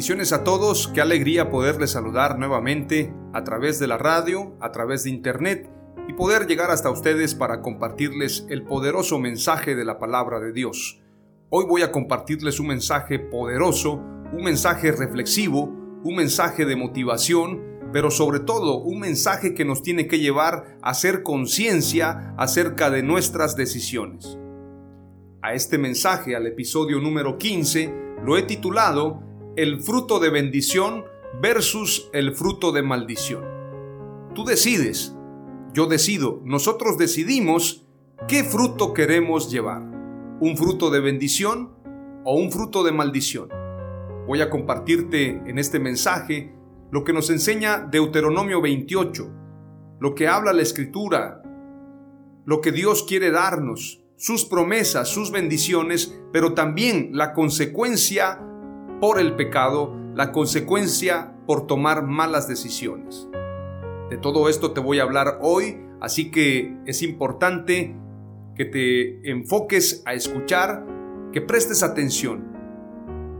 Bendiciones a todos, qué alegría poderles saludar nuevamente a través de la radio, a través de internet y poder llegar hasta ustedes para compartirles el poderoso mensaje de la palabra de Dios. Hoy voy a compartirles un mensaje poderoso, un mensaje reflexivo, un mensaje de motivación, pero sobre todo un mensaje que nos tiene que llevar a hacer conciencia acerca de nuestras decisiones. A este mensaje, al episodio número 15, lo he titulado el fruto de bendición versus el fruto de maldición. Tú decides, yo decido, nosotros decidimos qué fruto queremos llevar, un fruto de bendición o un fruto de maldición. Voy a compartirte en este mensaje lo que nos enseña Deuteronomio 28, lo que habla la escritura, lo que Dios quiere darnos, sus promesas, sus bendiciones, pero también la consecuencia por el pecado, la consecuencia por tomar malas decisiones. De todo esto te voy a hablar hoy, así que es importante que te enfoques a escuchar, que prestes atención,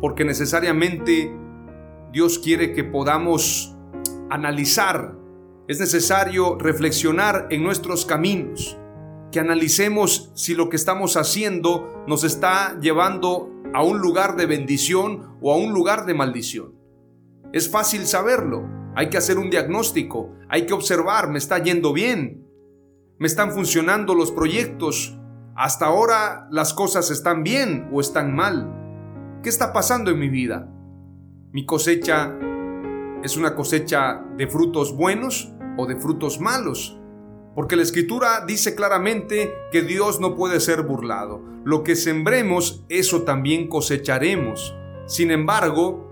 porque necesariamente Dios quiere que podamos analizar, es necesario reflexionar en nuestros caminos, que analicemos si lo que estamos haciendo nos está llevando a un lugar de bendición o a un lugar de maldición. Es fácil saberlo, hay que hacer un diagnóstico, hay que observar, me está yendo bien, me están funcionando los proyectos, hasta ahora las cosas están bien o están mal. ¿Qué está pasando en mi vida? ¿Mi cosecha es una cosecha de frutos buenos o de frutos malos? Porque la escritura dice claramente que Dios no puede ser burlado. Lo que sembremos, eso también cosecharemos. Sin embargo,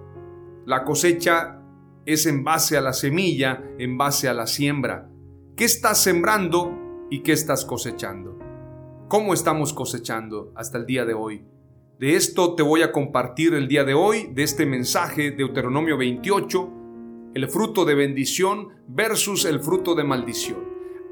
la cosecha es en base a la semilla, en base a la siembra. ¿Qué estás sembrando y qué estás cosechando? ¿Cómo estamos cosechando hasta el día de hoy? De esto te voy a compartir el día de hoy, de este mensaje, Deuteronomio 28, el fruto de bendición versus el fruto de maldición.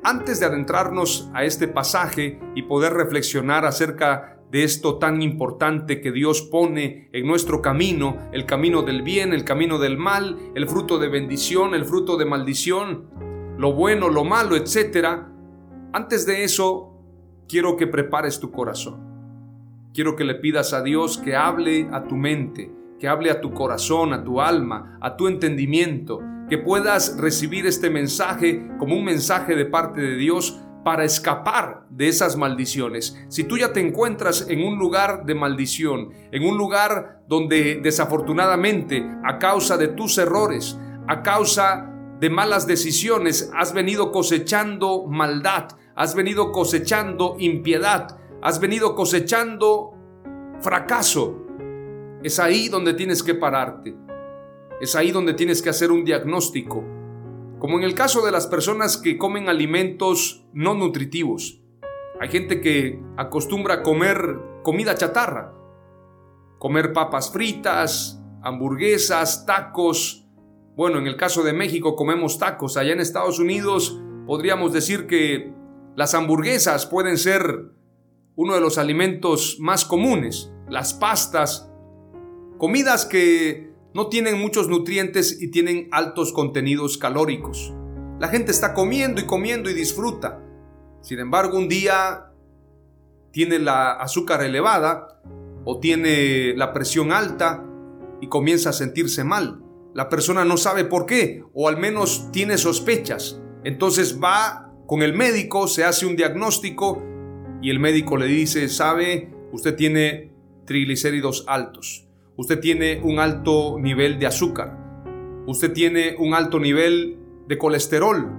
Antes de adentrarnos a este pasaje y poder reflexionar acerca de esto tan importante que Dios pone en nuestro camino, el camino del bien, el camino del mal, el fruto de bendición, el fruto de maldición, lo bueno, lo malo, etc. Antes de eso, quiero que prepares tu corazón. Quiero que le pidas a Dios que hable a tu mente, que hable a tu corazón, a tu alma, a tu entendimiento, que puedas recibir este mensaje como un mensaje de parte de Dios para escapar de esas maldiciones. Si tú ya te encuentras en un lugar de maldición, en un lugar donde desafortunadamente a causa de tus errores, a causa de malas decisiones, has venido cosechando maldad, has venido cosechando impiedad, has venido cosechando fracaso, es ahí donde tienes que pararte. Es ahí donde tienes que hacer un diagnóstico. Como en el caso de las personas que comen alimentos no nutritivos. Hay gente que acostumbra a comer comida chatarra. Comer papas fritas, hamburguesas, tacos. Bueno, en el caso de México comemos tacos. Allá en Estados Unidos podríamos decir que las hamburguesas pueden ser uno de los alimentos más comunes. Las pastas. Comidas que no tienen muchos nutrientes y tienen altos contenidos calóricos. La gente está comiendo y comiendo y disfruta. Sin embargo, un día tiene la azúcar elevada o tiene la presión alta y comienza a sentirse mal. La persona no sabe por qué o al menos tiene sospechas. Entonces va con el médico, se hace un diagnóstico y el médico le dice, sabe, usted tiene triglicéridos altos, usted tiene un alto nivel de azúcar, usted tiene un alto nivel de colesterol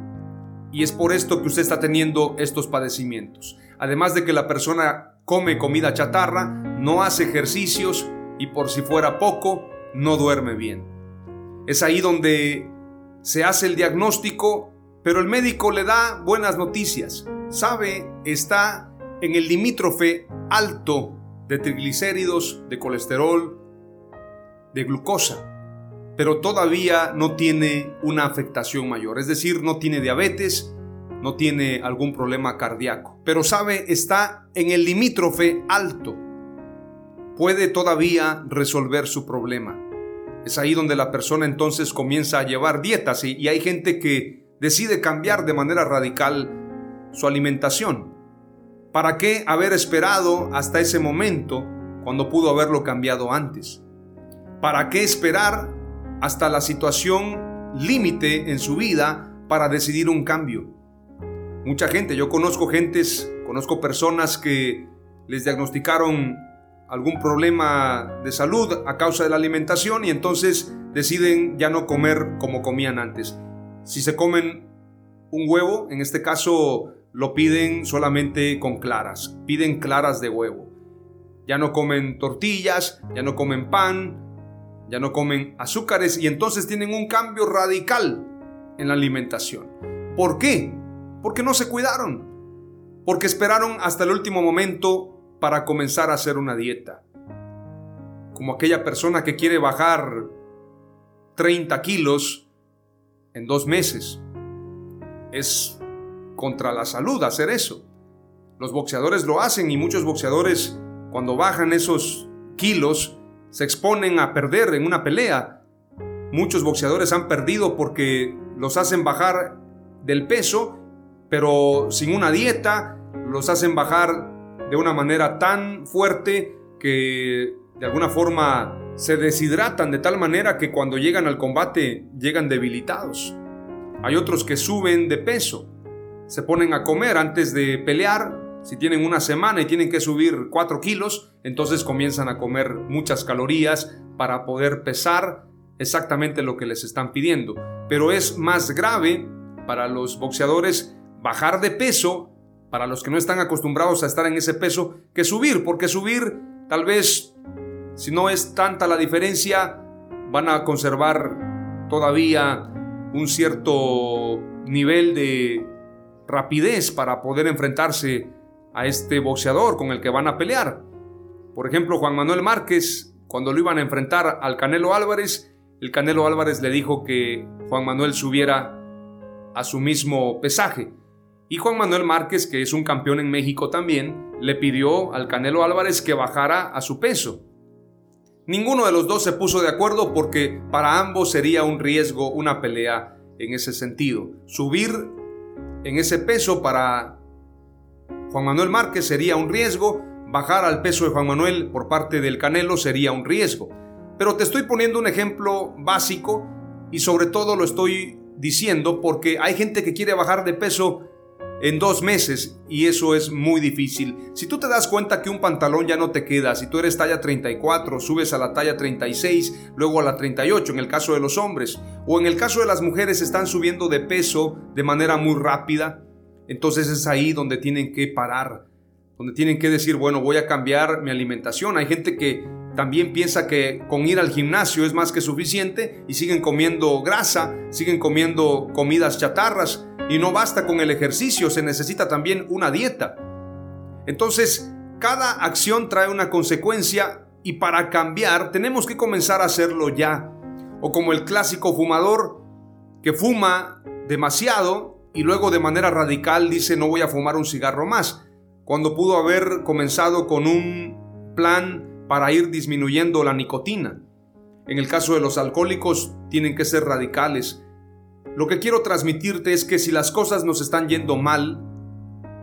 y es por esto que usted está teniendo estos padecimientos. Además de que la persona come comida chatarra, no hace ejercicios y por si fuera poco, no duerme bien. Es ahí donde se hace el diagnóstico, pero el médico le da buenas noticias. Sabe, está en el limítrofe alto de triglicéridos, de colesterol, de glucosa, pero todavía no tiene una afectación mayor, es decir, no tiene diabetes, no tiene algún problema cardíaco, pero sabe, está en el limítrofe alto, puede todavía resolver su problema. Es ahí donde la persona entonces comienza a llevar dietas y, y hay gente que decide cambiar de manera radical su alimentación. ¿Para qué haber esperado hasta ese momento cuando pudo haberlo cambiado antes? ¿Para qué esperar hasta la situación límite en su vida para decidir un cambio? Mucha gente, yo conozco gentes, conozco personas que les diagnosticaron algún problema de salud a causa de la alimentación y entonces deciden ya no comer como comían antes. Si se comen un huevo, en este caso lo piden solamente con claras, piden claras de huevo. Ya no comen tortillas, ya no comen pan, ya no comen azúcares y entonces tienen un cambio radical en la alimentación. ¿Por qué? Porque no se cuidaron, porque esperaron hasta el último momento para comenzar a hacer una dieta. Como aquella persona que quiere bajar 30 kilos en dos meses. Es contra la salud hacer eso. Los boxeadores lo hacen y muchos boxeadores cuando bajan esos kilos se exponen a perder en una pelea. Muchos boxeadores han perdido porque los hacen bajar del peso, pero sin una dieta, los hacen bajar de una manera tan fuerte que de alguna forma se deshidratan de tal manera que cuando llegan al combate llegan debilitados. Hay otros que suben de peso se ponen a comer antes de pelear. Si tienen una semana y tienen que subir 4 kilos, entonces comienzan a comer muchas calorías para poder pesar exactamente lo que les están pidiendo. Pero es más grave para los boxeadores bajar de peso, para los que no están acostumbrados a estar en ese peso, que subir, porque subir tal vez, si no es tanta la diferencia, van a conservar todavía un cierto nivel de rapidez para poder enfrentarse a este boxeador con el que van a pelear. Por ejemplo, Juan Manuel Márquez, cuando lo iban a enfrentar al Canelo Álvarez, el Canelo Álvarez le dijo que Juan Manuel subiera a su mismo pesaje. Y Juan Manuel Márquez, que es un campeón en México también, le pidió al Canelo Álvarez que bajara a su peso. Ninguno de los dos se puso de acuerdo porque para ambos sería un riesgo una pelea en ese sentido. Subir en ese peso para Juan Manuel Márquez sería un riesgo, bajar al peso de Juan Manuel por parte del Canelo sería un riesgo. Pero te estoy poniendo un ejemplo básico y sobre todo lo estoy diciendo porque hay gente que quiere bajar de peso en dos meses y eso es muy difícil. Si tú te das cuenta que un pantalón ya no te queda, si tú eres talla 34, subes a la talla 36, luego a la 38 en el caso de los hombres, o en el caso de las mujeres están subiendo de peso de manera muy rápida, entonces es ahí donde tienen que parar, donde tienen que decir, bueno, voy a cambiar mi alimentación. Hay gente que también piensa que con ir al gimnasio es más que suficiente y siguen comiendo grasa, siguen comiendo comidas chatarras y no basta con el ejercicio, se necesita también una dieta. Entonces, cada acción trae una consecuencia y para cambiar tenemos que comenzar a hacerlo ya. O como el clásico fumador que fuma demasiado y luego de manera radical dice no voy a fumar un cigarro más, cuando pudo haber comenzado con un plan para ir disminuyendo la nicotina. En el caso de los alcohólicos, tienen que ser radicales. Lo que quiero transmitirte es que si las cosas nos están yendo mal,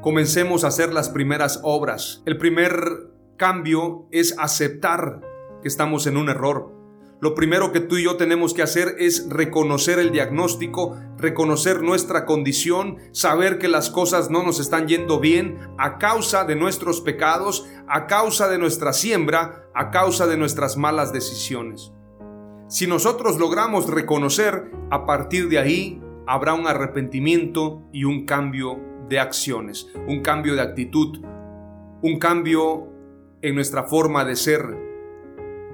comencemos a hacer las primeras obras. El primer cambio es aceptar que estamos en un error. Lo primero que tú y yo tenemos que hacer es reconocer el diagnóstico, reconocer nuestra condición, saber que las cosas no nos están yendo bien a causa de nuestros pecados, a causa de nuestra siembra, a causa de nuestras malas decisiones. Si nosotros logramos reconocer, a partir de ahí habrá un arrepentimiento y un cambio de acciones, un cambio de actitud, un cambio en nuestra forma de ser,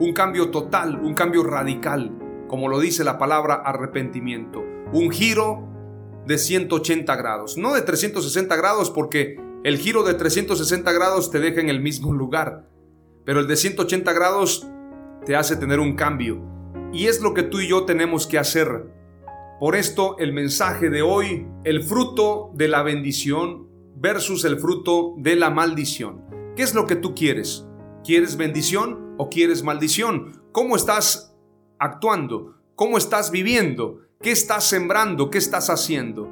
un cambio total, un cambio radical, como lo dice la palabra arrepentimiento, un giro de 180 grados, no de 360 grados porque el giro de 360 grados te deja en el mismo lugar, pero el de 180 grados te hace tener un cambio y es lo que tú y yo tenemos que hacer. Por esto el mensaje de hoy, el fruto de la bendición versus el fruto de la maldición. ¿Qué es lo que tú quieres? ¿Quieres bendición o quieres maldición? ¿Cómo estás actuando? ¿Cómo estás viviendo? ¿Qué estás sembrando? ¿Qué estás haciendo?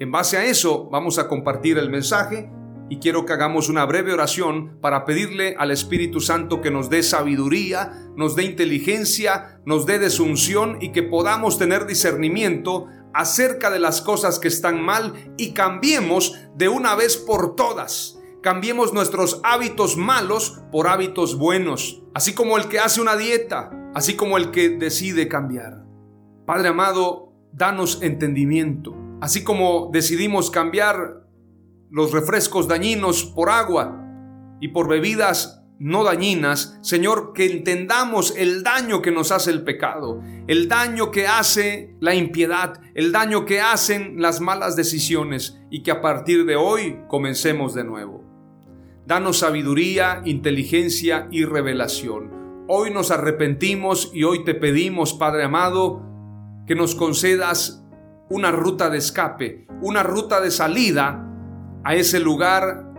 En base a eso vamos a compartir el mensaje y quiero que hagamos una breve oración para pedirle al Espíritu Santo que nos dé sabiduría, nos dé inteligencia, nos dé desunción y que podamos tener discernimiento acerca de las cosas que están mal y cambiemos de una vez por todas cambiemos nuestros hábitos malos por hábitos buenos, así como el que hace una dieta, así como el que decide cambiar. Padre amado, danos entendimiento, así como decidimos cambiar los refrescos dañinos por agua y por bebidas no dañinas, Señor, que entendamos el daño que nos hace el pecado, el daño que hace la impiedad, el daño que hacen las malas decisiones y que a partir de hoy comencemos de nuevo. Danos sabiduría, inteligencia y revelación. Hoy nos arrepentimos y hoy te pedimos, Padre amado, que nos concedas una ruta de escape, una ruta de salida a ese lugar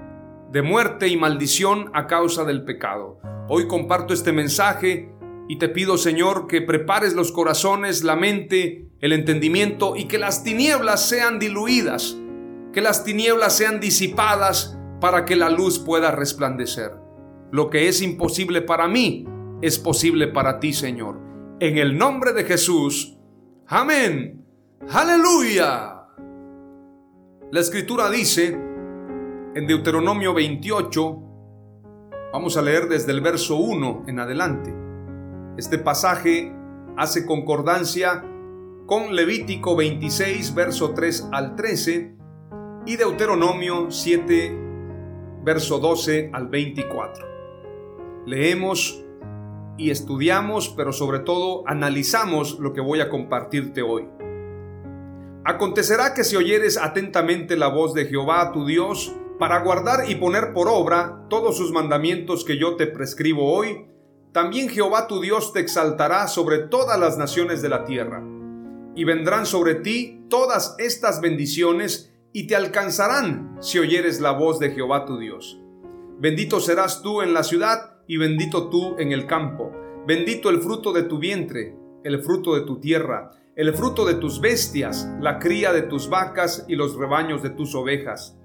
de muerte y maldición a causa del pecado. Hoy comparto este mensaje y te pido, Señor, que prepares los corazones, la mente, el entendimiento y que las tinieblas sean diluidas, que las tinieblas sean disipadas para que la luz pueda resplandecer. Lo que es imposible para mí es posible para ti, Señor. En el nombre de Jesús. Amén. Aleluya. La escritura dice en Deuteronomio 28, vamos a leer desde el verso 1 en adelante. Este pasaje hace concordancia con Levítico 26, verso 3 al 13 y Deuteronomio 7, verso 12 al 24. Leemos y estudiamos, pero sobre todo analizamos lo que voy a compartirte hoy. Acontecerá que si oyeres atentamente la voz de Jehová tu Dios, para guardar y poner por obra todos sus mandamientos que yo te prescribo hoy, también Jehová tu Dios te exaltará sobre todas las naciones de la tierra, y vendrán sobre ti todas estas bendiciones y te alcanzarán si oyeres la voz de Jehová tu Dios. Bendito serás tú en la ciudad y bendito tú en el campo. Bendito el fruto de tu vientre, el fruto de tu tierra, el fruto de tus bestias, la cría de tus vacas y los rebaños de tus ovejas.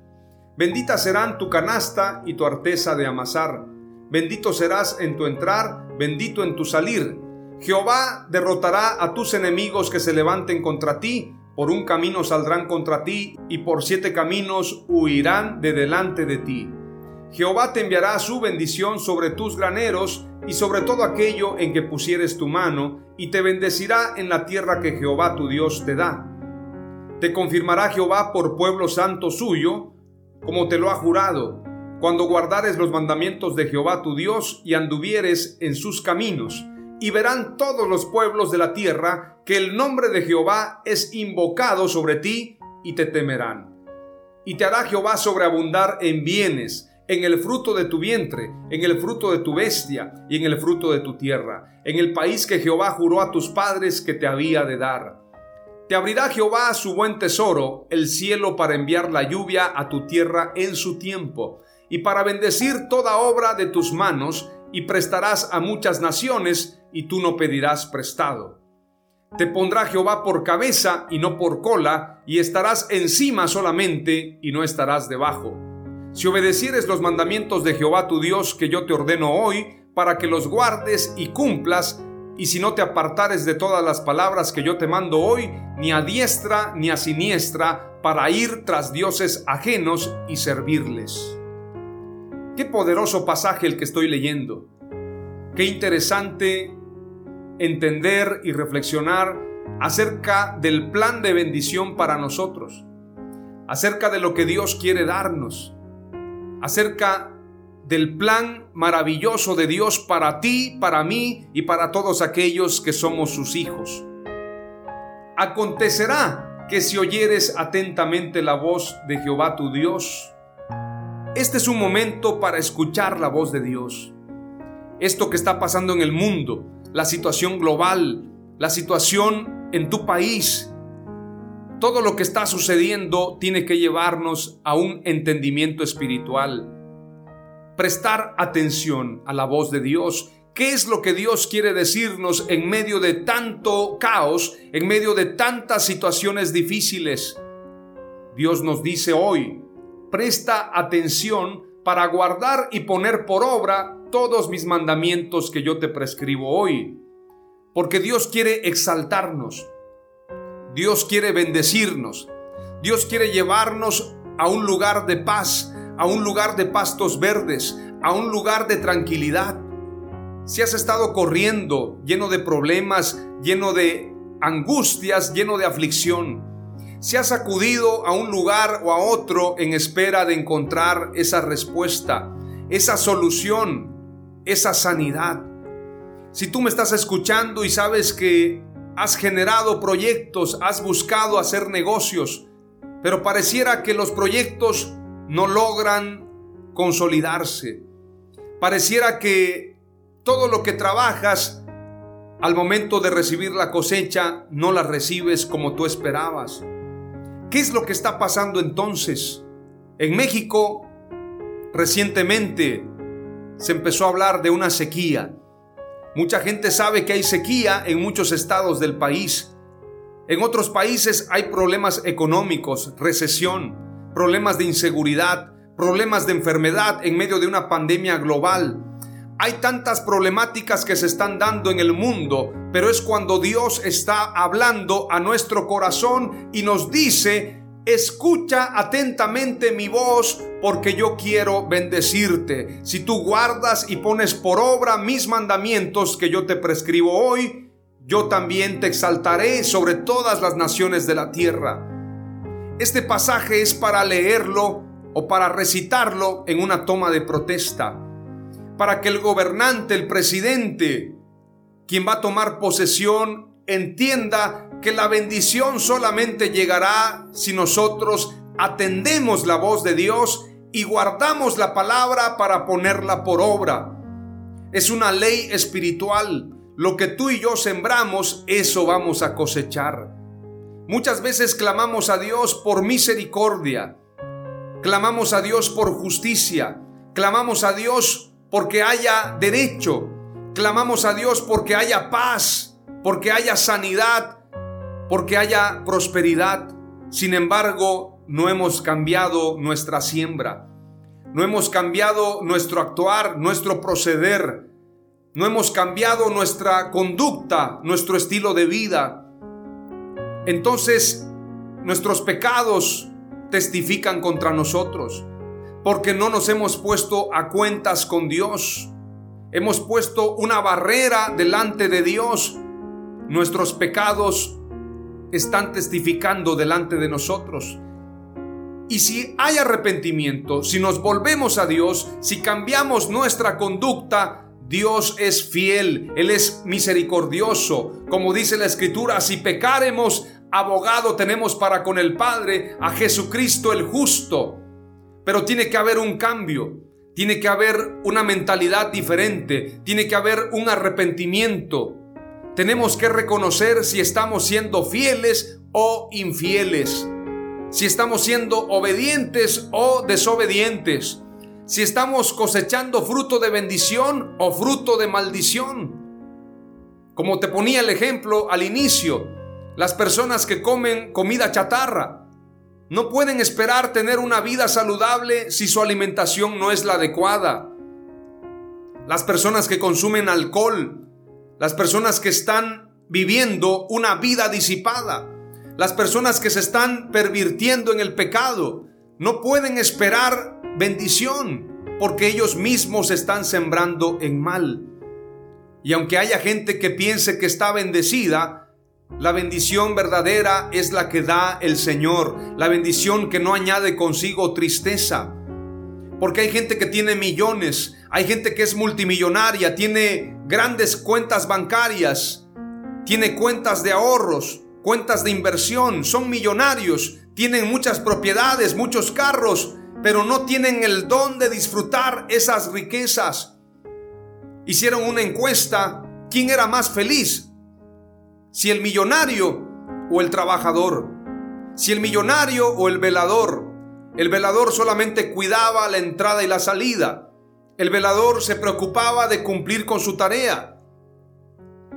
Bendita serán tu canasta y tu arteza de amasar. Bendito serás en tu entrar, bendito en tu salir. Jehová derrotará a tus enemigos que se levanten contra ti por un camino saldrán contra ti y por siete caminos huirán de delante de ti. Jehová te enviará su bendición sobre tus graneros y sobre todo aquello en que pusieres tu mano, y te bendecirá en la tierra que Jehová tu Dios te da. Te confirmará Jehová por pueblo santo suyo, como te lo ha jurado, cuando guardares los mandamientos de Jehová tu Dios y anduvieres en sus caminos y verán todos los pueblos de la tierra que el nombre de Jehová es invocado sobre ti y te temerán. Y te hará Jehová sobreabundar en bienes, en el fruto de tu vientre, en el fruto de tu bestia y en el fruto de tu tierra, en el país que Jehová juró a tus padres que te había de dar. Te abrirá Jehová su buen tesoro, el cielo para enviar la lluvia a tu tierra en su tiempo, y para bendecir toda obra de tus manos, y prestarás a muchas naciones, y tú no pedirás prestado. Te pondrá Jehová por cabeza y no por cola, y estarás encima solamente y no estarás debajo. Si obedecieres los mandamientos de Jehová tu Dios que yo te ordeno hoy, para que los guardes y cumplas, y si no te apartares de todas las palabras que yo te mando hoy, ni a diestra ni a siniestra, para ir tras dioses ajenos y servirles. Qué poderoso pasaje el que estoy leyendo. Qué interesante entender y reflexionar acerca del plan de bendición para nosotros, acerca de lo que Dios quiere darnos, acerca del plan maravilloso de Dios para ti, para mí y para todos aquellos que somos sus hijos. Acontecerá que si oyeres atentamente la voz de Jehová tu Dios, este es un momento para escuchar la voz de Dios. Esto que está pasando en el mundo, la situación global, la situación en tu país, todo lo que está sucediendo tiene que llevarnos a un entendimiento espiritual prestar atención a la voz de Dios. ¿Qué es lo que Dios quiere decirnos en medio de tanto caos, en medio de tantas situaciones difíciles? Dios nos dice hoy, presta atención para guardar y poner por obra todos mis mandamientos que yo te prescribo hoy. Porque Dios quiere exaltarnos, Dios quiere bendecirnos, Dios quiere llevarnos a un lugar de paz, a un lugar de pastos verdes, a un lugar de tranquilidad. Si has estado corriendo lleno de problemas, lleno de angustias, lleno de aflicción, si has acudido a un lugar o a otro en espera de encontrar esa respuesta, esa solución, esa sanidad. Si tú me estás escuchando y sabes que has generado proyectos, has buscado hacer negocios, pero pareciera que los proyectos no logran consolidarse. Pareciera que todo lo que trabajas al momento de recibir la cosecha no la recibes como tú esperabas. ¿Qué es lo que está pasando entonces? En México recientemente se empezó a hablar de una sequía. Mucha gente sabe que hay sequía en muchos estados del país. En otros países hay problemas económicos, recesión problemas de inseguridad, problemas de enfermedad en medio de una pandemia global. Hay tantas problemáticas que se están dando en el mundo, pero es cuando Dios está hablando a nuestro corazón y nos dice, escucha atentamente mi voz porque yo quiero bendecirte. Si tú guardas y pones por obra mis mandamientos que yo te prescribo hoy, yo también te exaltaré sobre todas las naciones de la tierra. Este pasaje es para leerlo o para recitarlo en una toma de protesta, para que el gobernante, el presidente, quien va a tomar posesión, entienda que la bendición solamente llegará si nosotros atendemos la voz de Dios y guardamos la palabra para ponerla por obra. Es una ley espiritual. Lo que tú y yo sembramos, eso vamos a cosechar. Muchas veces clamamos a Dios por misericordia, clamamos a Dios por justicia, clamamos a Dios porque haya derecho, clamamos a Dios porque haya paz, porque haya sanidad, porque haya prosperidad. Sin embargo, no hemos cambiado nuestra siembra, no hemos cambiado nuestro actuar, nuestro proceder, no hemos cambiado nuestra conducta, nuestro estilo de vida, entonces nuestros pecados testifican contra nosotros, porque no nos hemos puesto a cuentas con Dios. Hemos puesto una barrera delante de Dios. Nuestros pecados están testificando delante de nosotros. Y si hay arrepentimiento, si nos volvemos a Dios, si cambiamos nuestra conducta, Dios es fiel, Él es misericordioso. Como dice la Escritura, si pecaremos, abogado tenemos para con el Padre, a Jesucristo el justo. Pero tiene que haber un cambio, tiene que haber una mentalidad diferente, tiene que haber un arrepentimiento. Tenemos que reconocer si estamos siendo fieles o infieles, si estamos siendo obedientes o desobedientes si estamos cosechando fruto de bendición o fruto de maldición. Como te ponía el ejemplo al inicio, las personas que comen comida chatarra no pueden esperar tener una vida saludable si su alimentación no es la adecuada. Las personas que consumen alcohol, las personas que están viviendo una vida disipada, las personas que se están pervirtiendo en el pecado, no pueden esperar bendición porque ellos mismos están sembrando en mal. Y aunque haya gente que piense que está bendecida, la bendición verdadera es la que da el Señor, la bendición que no añade consigo tristeza. Porque hay gente que tiene millones, hay gente que es multimillonaria, tiene grandes cuentas bancarias, tiene cuentas de ahorros, cuentas de inversión, son millonarios, tienen muchas propiedades, muchos carros, pero no tienen el don de disfrutar esas riquezas. Hicieron una encuesta, ¿quién era más feliz? Si el millonario o el trabajador. Si el millonario o el velador. El velador solamente cuidaba la entrada y la salida. El velador se preocupaba de cumplir con su tarea.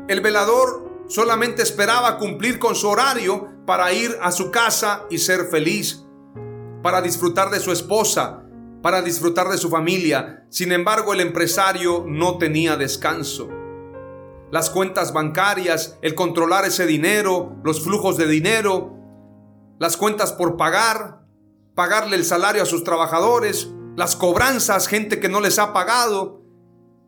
El velador solamente esperaba cumplir con su horario para ir a su casa y ser feliz, para disfrutar de su esposa, para disfrutar de su familia. Sin embargo, el empresario no tenía descanso. Las cuentas bancarias, el controlar ese dinero, los flujos de dinero, las cuentas por pagar, pagarle el salario a sus trabajadores, las cobranzas, gente que no les ha pagado.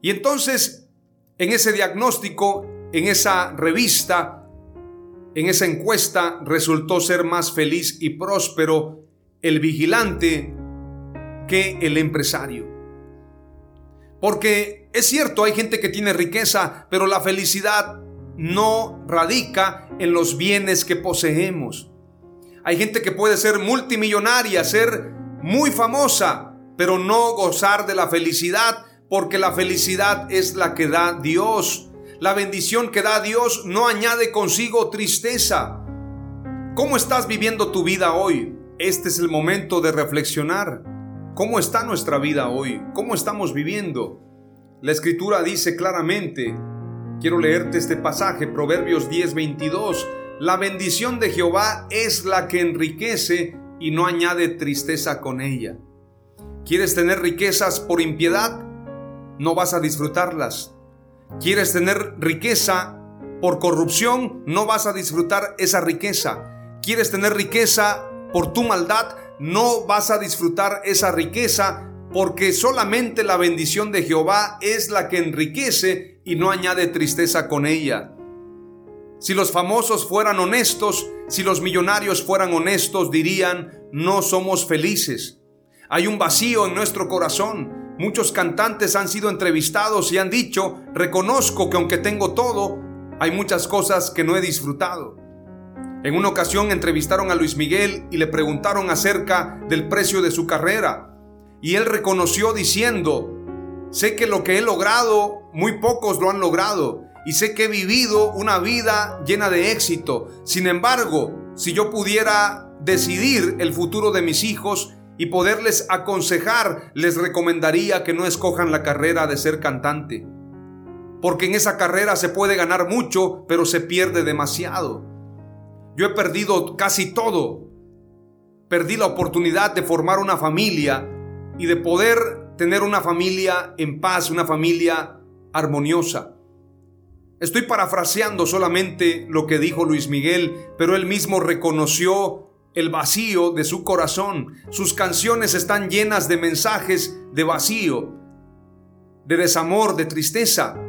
Y entonces, en ese diagnóstico, en esa revista, en esa encuesta, resultó ser más feliz y próspero el vigilante que el empresario. Porque es cierto, hay gente que tiene riqueza, pero la felicidad no radica en los bienes que poseemos. Hay gente que puede ser multimillonaria, ser muy famosa, pero no gozar de la felicidad, porque la felicidad es la que da Dios. La bendición que da Dios no añade consigo tristeza. ¿Cómo estás viviendo tu vida hoy? Este es el momento de reflexionar. ¿Cómo está nuestra vida hoy? ¿Cómo estamos viviendo? La escritura dice claramente, quiero leerte este pasaje, Proverbios 10:22, la bendición de Jehová es la que enriquece y no añade tristeza con ella. ¿Quieres tener riquezas por impiedad? No vas a disfrutarlas. ¿Quieres tener riqueza por corrupción? No vas a disfrutar esa riqueza. ¿Quieres tener riqueza por tu maldad, no vas a disfrutar esa riqueza porque solamente la bendición de Jehová es la que enriquece y no añade tristeza con ella. Si los famosos fueran honestos, si los millonarios fueran honestos, dirían, no somos felices. Hay un vacío en nuestro corazón. Muchos cantantes han sido entrevistados y han dicho, reconozco que aunque tengo todo, hay muchas cosas que no he disfrutado. En una ocasión entrevistaron a Luis Miguel y le preguntaron acerca del precio de su carrera. Y él reconoció diciendo, sé que lo que he logrado, muy pocos lo han logrado. Y sé que he vivido una vida llena de éxito. Sin embargo, si yo pudiera decidir el futuro de mis hijos y poderles aconsejar, les recomendaría que no escojan la carrera de ser cantante. Porque en esa carrera se puede ganar mucho, pero se pierde demasiado. Yo he perdido casi todo. Perdí la oportunidad de formar una familia y de poder tener una familia en paz, una familia armoniosa. Estoy parafraseando solamente lo que dijo Luis Miguel, pero él mismo reconoció el vacío de su corazón. Sus canciones están llenas de mensajes de vacío, de desamor, de tristeza.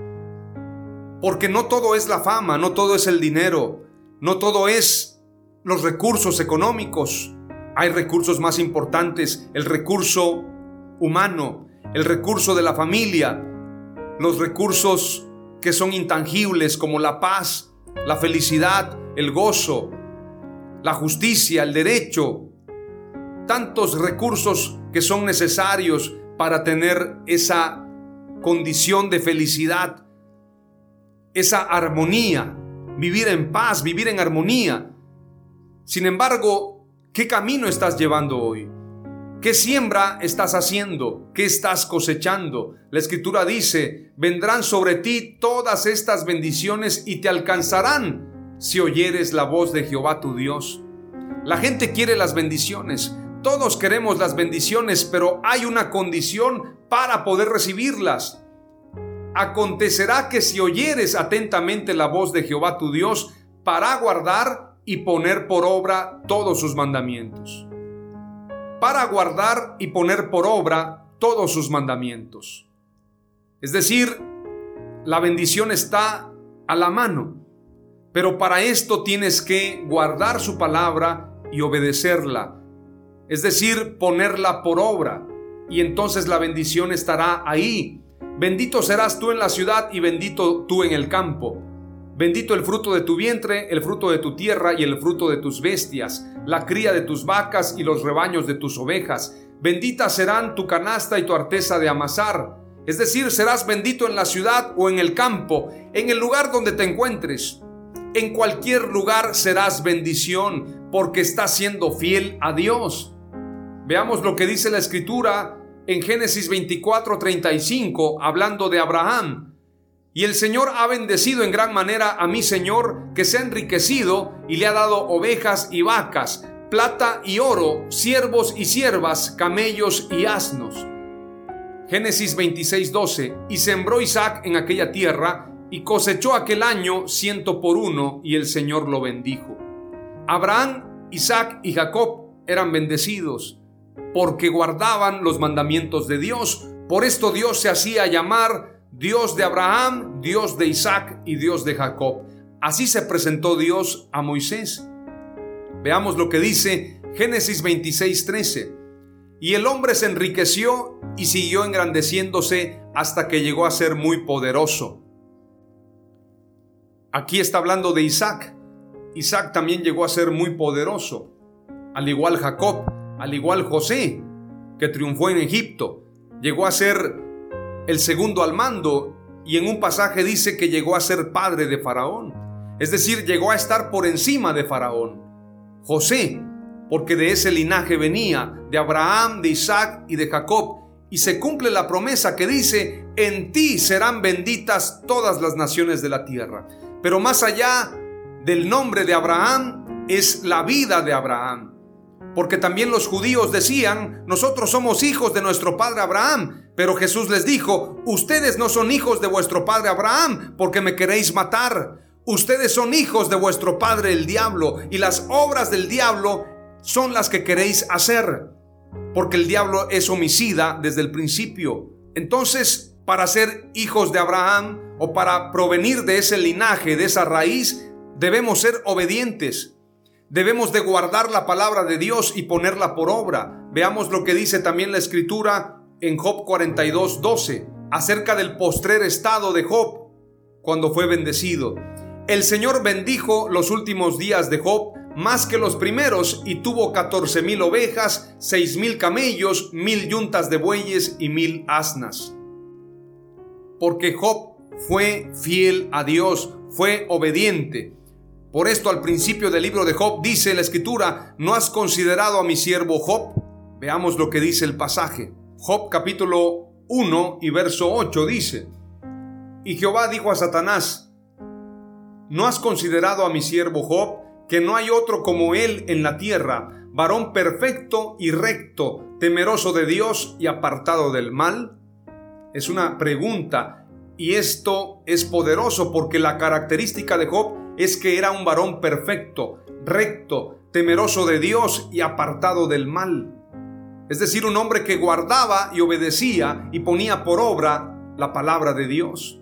Porque no todo es la fama, no todo es el dinero, no todo es los recursos económicos. Hay recursos más importantes, el recurso humano, el recurso de la familia, los recursos que son intangibles como la paz, la felicidad, el gozo, la justicia, el derecho, tantos recursos que son necesarios para tener esa condición de felicidad, esa armonía vivir en paz, vivir en armonía. Sin embargo, ¿qué camino estás llevando hoy? ¿Qué siembra estás haciendo? ¿Qué estás cosechando? La escritura dice, vendrán sobre ti todas estas bendiciones y te alcanzarán si oyeres la voz de Jehová tu Dios. La gente quiere las bendiciones, todos queremos las bendiciones, pero hay una condición para poder recibirlas. Acontecerá que si oyeres atentamente la voz de Jehová tu Dios, para guardar y poner por obra todos sus mandamientos para guardar y poner por obra todos sus mandamientos. Es decir, la bendición está a la mano, pero para esto tienes que guardar su palabra y obedecerla, es decir, ponerla por obra, y entonces la bendición estará ahí. Bendito serás tú en la ciudad y bendito tú en el campo. Bendito el fruto de tu vientre, el fruto de tu tierra y el fruto de tus bestias, la cría de tus vacas y los rebaños de tus ovejas. Bendita serán tu canasta y tu arteza de amasar. Es decir, serás bendito en la ciudad o en el campo, en el lugar donde te encuentres. En cualquier lugar serás bendición porque estás siendo fiel a Dios. Veamos lo que dice la escritura en Génesis 24:35, hablando de Abraham. Y el Señor ha bendecido en gran manera a mi Señor, que se ha enriquecido y le ha dado ovejas y vacas, plata y oro, siervos y siervas, camellos y asnos. Génesis 26:12 Y sembró Isaac en aquella tierra y cosechó aquel año ciento por uno y el Señor lo bendijo. Abraham, Isaac y Jacob eran bendecidos porque guardaban los mandamientos de Dios. Por esto Dios se hacía llamar Dios de Abraham, Dios de Isaac y Dios de Jacob. Así se presentó Dios a Moisés. Veamos lo que dice Génesis 26:13. Y el hombre se enriqueció y siguió engrandeciéndose hasta que llegó a ser muy poderoso. Aquí está hablando de Isaac. Isaac también llegó a ser muy poderoso, al igual Jacob, al igual José, que triunfó en Egipto. Llegó a ser el segundo al mando, y en un pasaje dice que llegó a ser padre de Faraón, es decir, llegó a estar por encima de Faraón. José, porque de ese linaje venía, de Abraham, de Isaac y de Jacob, y se cumple la promesa que dice, en ti serán benditas todas las naciones de la tierra. Pero más allá del nombre de Abraham es la vida de Abraham. Porque también los judíos decían, nosotros somos hijos de nuestro padre Abraham, pero Jesús les dijo, ustedes no son hijos de vuestro padre Abraham porque me queréis matar. Ustedes son hijos de vuestro padre el diablo y las obras del diablo son las que queréis hacer. Porque el diablo es homicida desde el principio. Entonces, para ser hijos de Abraham o para provenir de ese linaje, de esa raíz, debemos ser obedientes. Debemos de guardar la palabra de Dios y ponerla por obra. Veamos lo que dice también la escritura en Job 42, 12, acerca del postrer estado de Job cuando fue bendecido. El Señor bendijo los últimos días de Job más que los primeros y tuvo catorce mil ovejas, seis mil camellos, mil yuntas de bueyes y mil asnas. Porque Job fue fiel a Dios, fue obediente. Por esto al principio del libro de Job dice la escritura, ¿no has considerado a mi siervo Job? Veamos lo que dice el pasaje. Job capítulo 1 y verso 8 dice, Y Jehová dijo a Satanás, ¿no has considerado a mi siervo Job, que no hay otro como él en la tierra, varón perfecto y recto, temeroso de Dios y apartado del mal? Es una pregunta y esto es poderoso porque la característica de Job es que era un varón perfecto, recto, temeroso de Dios y apartado del mal es decir, un hombre que guardaba y obedecía y ponía por obra la palabra de Dios.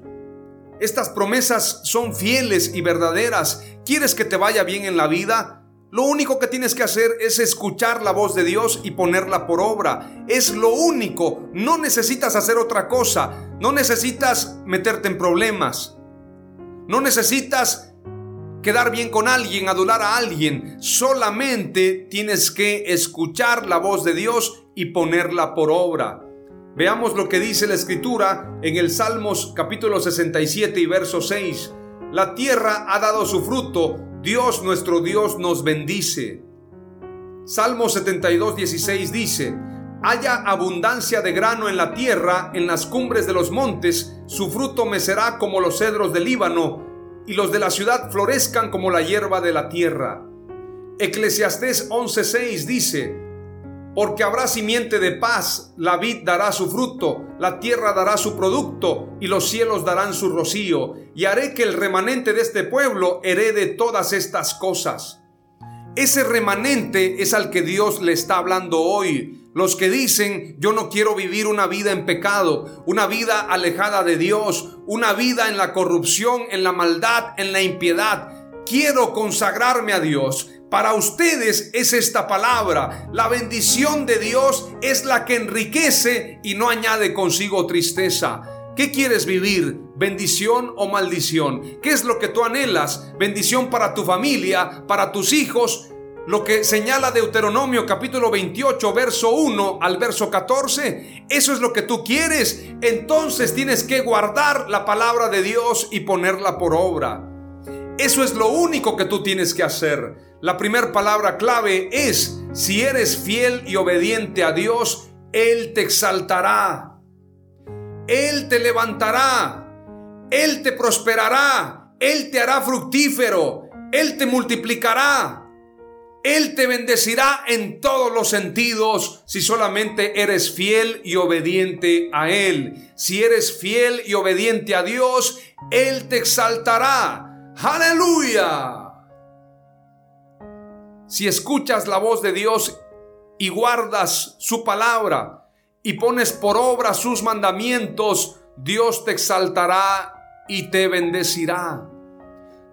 Estas promesas son fieles y verdaderas. ¿Quieres que te vaya bien en la vida? Lo único que tienes que hacer es escuchar la voz de Dios y ponerla por obra. Es lo único. No necesitas hacer otra cosa. No necesitas meterte en problemas. No necesitas quedar bien con alguien, adular a alguien. Solamente tienes que escuchar la voz de Dios y ponerla por obra. Veamos lo que dice la escritura en el Salmos capítulo 67 y verso 6. La tierra ha dado su fruto, Dios nuestro Dios nos bendice. Salmo 72, 16 dice, haya abundancia de grano en la tierra, en las cumbres de los montes, su fruto mecerá como los cedros del Líbano, y los de la ciudad florezcan como la hierba de la tierra. Eclesiastés 11:6 dice, porque habrá simiente de paz, la vid dará su fruto, la tierra dará su producto, y los cielos darán su rocío, y haré que el remanente de este pueblo herede todas estas cosas. Ese remanente es al que Dios le está hablando hoy. Los que dicen, yo no quiero vivir una vida en pecado, una vida alejada de Dios, una vida en la corrupción, en la maldad, en la impiedad. Quiero consagrarme a Dios. Para ustedes es esta palabra. La bendición de Dios es la que enriquece y no añade consigo tristeza. ¿Qué quieres vivir? ¿Bendición o maldición? ¿Qué es lo que tú anhelas? ¿Bendición para tu familia, para tus hijos? Lo que señala Deuteronomio capítulo 28, verso 1 al verso 14, eso es lo que tú quieres. Entonces tienes que guardar la palabra de Dios y ponerla por obra. Eso es lo único que tú tienes que hacer. La primera palabra clave es, si eres fiel y obediente a Dios, Él te exaltará. Él te levantará. Él te prosperará. Él te hará fructífero. Él te multiplicará. Él te bendecirá en todos los sentidos si solamente eres fiel y obediente a Él. Si eres fiel y obediente a Dios, Él te exaltará. Aleluya. Si escuchas la voz de Dios y guardas su palabra y pones por obra sus mandamientos, Dios te exaltará y te bendecirá.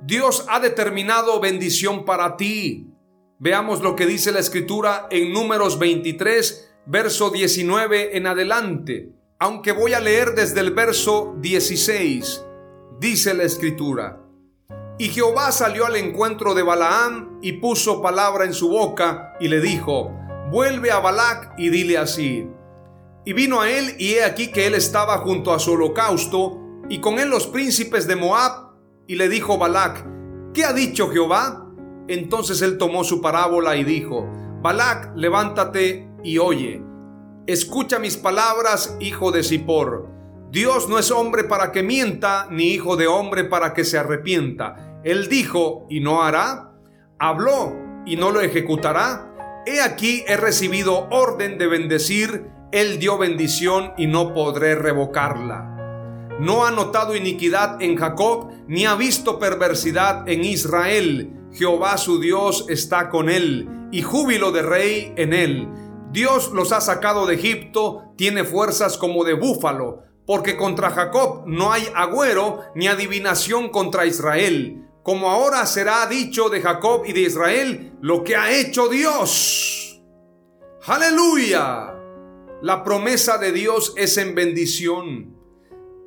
Dios ha determinado bendición para ti. Veamos lo que dice la escritura en números 23, verso 19 en adelante. Aunque voy a leer desde el verso 16, dice la escritura. Y Jehová salió al encuentro de Balaam y puso palabra en su boca y le dijo, vuelve a Balac y dile así. Y vino a él y he aquí que él estaba junto a su holocausto y con él los príncipes de Moab y le dijo Balac, ¿qué ha dicho Jehová? Entonces él tomó su parábola y dijo, Balac, levántate y oye. Escucha mis palabras, hijo de Zippor. Dios no es hombre para que mienta, ni hijo de hombre para que se arrepienta. Él dijo y no hará. Habló y no lo ejecutará. He aquí he recibido orden de bendecir. Él dio bendición y no podré revocarla. No ha notado iniquidad en Jacob, ni ha visto perversidad en Israel Jehová su Dios está con él, y júbilo de rey en él. Dios los ha sacado de Egipto, tiene fuerzas como de búfalo, porque contra Jacob no hay agüero ni adivinación contra Israel. Como ahora será dicho de Jacob y de Israel lo que ha hecho Dios. Aleluya. La promesa de Dios es en bendición.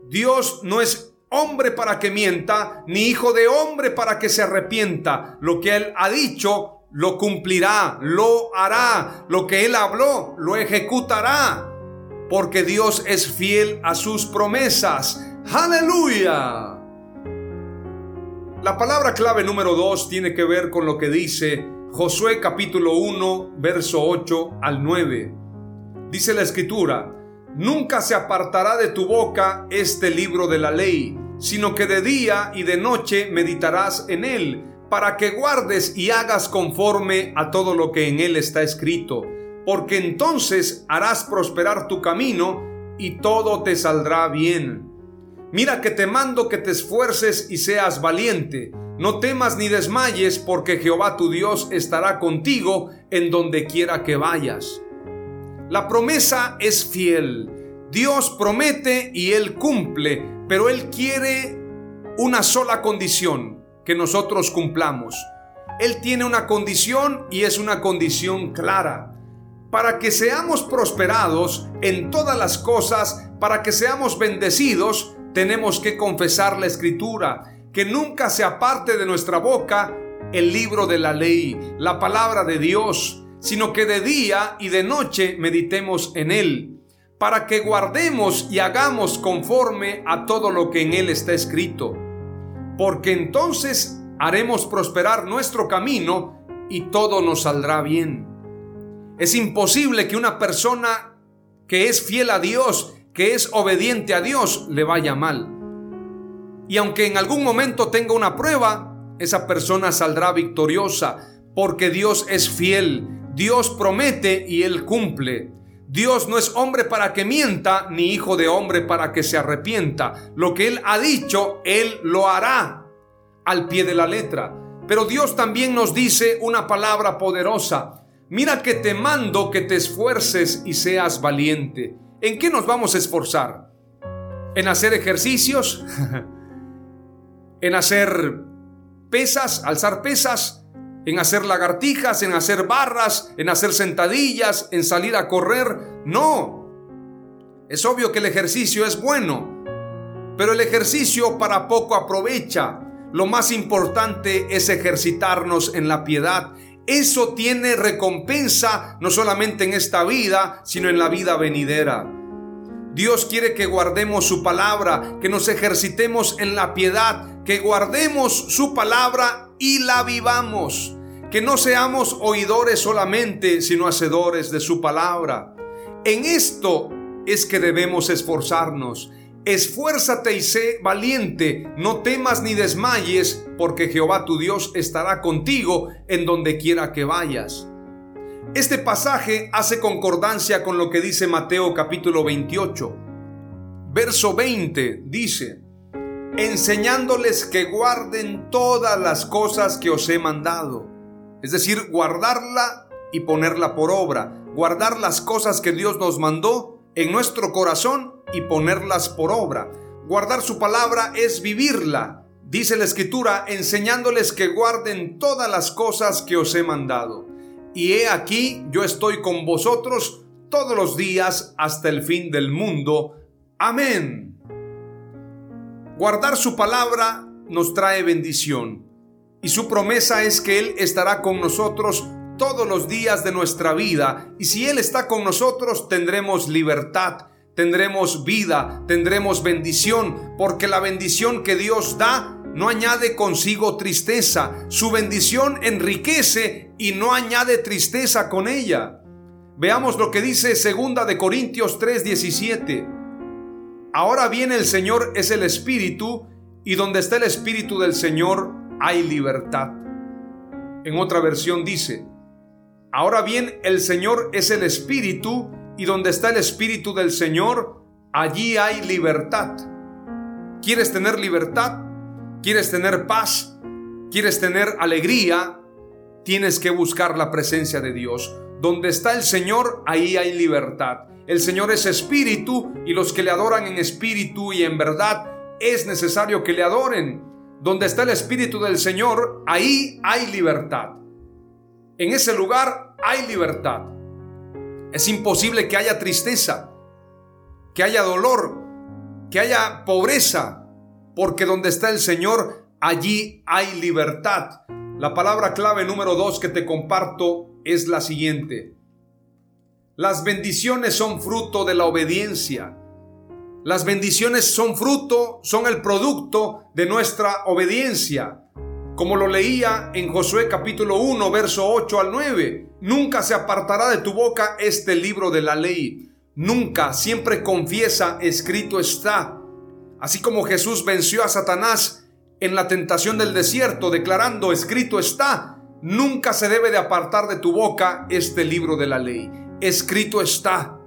Dios no es hombre para que mienta, ni hijo de hombre para que se arrepienta. Lo que él ha dicho, lo cumplirá, lo hará. Lo que él habló, lo ejecutará. Porque Dios es fiel a sus promesas. Aleluya. La palabra clave número 2 tiene que ver con lo que dice Josué capítulo 1, verso 8 al 9. Dice la escritura, Nunca se apartará de tu boca este libro de la ley, sino que de día y de noche meditarás en él, para que guardes y hagas conforme a todo lo que en él está escrito, porque entonces harás prosperar tu camino y todo te saldrá bien. Mira que te mando que te esfuerces y seas valiente. No temas ni desmayes, porque Jehová tu Dios estará contigo en donde quiera que vayas. La promesa es fiel. Dios promete y Él cumple, pero Él quiere una sola condición, que nosotros cumplamos. Él tiene una condición y es una condición clara. Para que seamos prosperados en todas las cosas, para que seamos bendecidos, tenemos que confesar la escritura, que nunca se aparte de nuestra boca el libro de la ley, la palabra de Dios, sino que de día y de noche meditemos en Él, para que guardemos y hagamos conforme a todo lo que en Él está escrito, porque entonces haremos prosperar nuestro camino y todo nos saldrá bien. Es imposible que una persona que es fiel a Dios, que es obediente a Dios, le vaya mal. Y aunque en algún momento tenga una prueba, esa persona saldrá victoriosa, porque Dios es fiel, Dios promete y Él cumple. Dios no es hombre para que mienta, ni hijo de hombre para que se arrepienta. Lo que Él ha dicho, Él lo hará al pie de la letra. Pero Dios también nos dice una palabra poderosa. Mira que te mando que te esfuerces y seas valiente. ¿En qué nos vamos a esforzar? ¿En hacer ejercicios? ¿En hacer pesas, alzar pesas? ¿En hacer lagartijas? ¿En hacer barras? ¿En hacer sentadillas? ¿En salir a correr? No. Es obvio que el ejercicio es bueno, pero el ejercicio para poco aprovecha. Lo más importante es ejercitarnos en la piedad eso tiene recompensa no solamente en esta vida, sino en la vida venidera. Dios quiere que guardemos su palabra, que nos ejercitemos en la piedad, que guardemos su palabra y la vivamos, que no seamos oidores solamente, sino hacedores de su palabra. En esto es que debemos esforzarnos. Esfuérzate y sé valiente, no temas ni desmayes, porque Jehová tu Dios estará contigo en donde quiera que vayas. Este pasaje hace concordancia con lo que dice Mateo capítulo 28. Verso 20 dice, enseñándoles que guarden todas las cosas que os he mandado. Es decir, guardarla y ponerla por obra. Guardar las cosas que Dios nos mandó en nuestro corazón y ponerlas por obra. Guardar su palabra es vivirla, dice la escritura, enseñándoles que guarden todas las cosas que os he mandado. Y he aquí, yo estoy con vosotros todos los días hasta el fin del mundo. Amén. Guardar su palabra nos trae bendición. Y su promesa es que Él estará con nosotros todos los días de nuestra vida. Y si Él está con nosotros, tendremos libertad tendremos vida, tendremos bendición, porque la bendición que Dios da no añade consigo tristeza. Su bendición enriquece y no añade tristeza con ella. Veamos lo que dice segunda de Corintios 3:17. Ahora bien el Señor es el Espíritu y donde está el Espíritu del Señor hay libertad. En otra versión dice, Ahora bien el Señor es el Espíritu y donde está el Espíritu del Señor, allí hay libertad. ¿Quieres tener libertad? ¿Quieres tener paz? ¿Quieres tener alegría? Tienes que buscar la presencia de Dios. Donde está el Señor, ahí hay libertad. El Señor es espíritu y los que le adoran en espíritu y en verdad es necesario que le adoren. Donde está el espíritu del Señor, ahí hay libertad. En ese lugar hay libertad. Es imposible que haya tristeza, que haya dolor, que haya pobreza, porque donde está el Señor, allí hay libertad. La palabra clave número dos que te comparto es la siguiente. Las bendiciones son fruto de la obediencia. Las bendiciones son fruto, son el producto de nuestra obediencia como lo leía en Josué capítulo 1, verso 8 al 9. Nunca se apartará de tu boca este libro de la ley. Nunca, siempre confiesa, escrito está. Así como Jesús venció a Satanás en la tentación del desierto, declarando, escrito está, nunca se debe de apartar de tu boca este libro de la ley. Escrito está.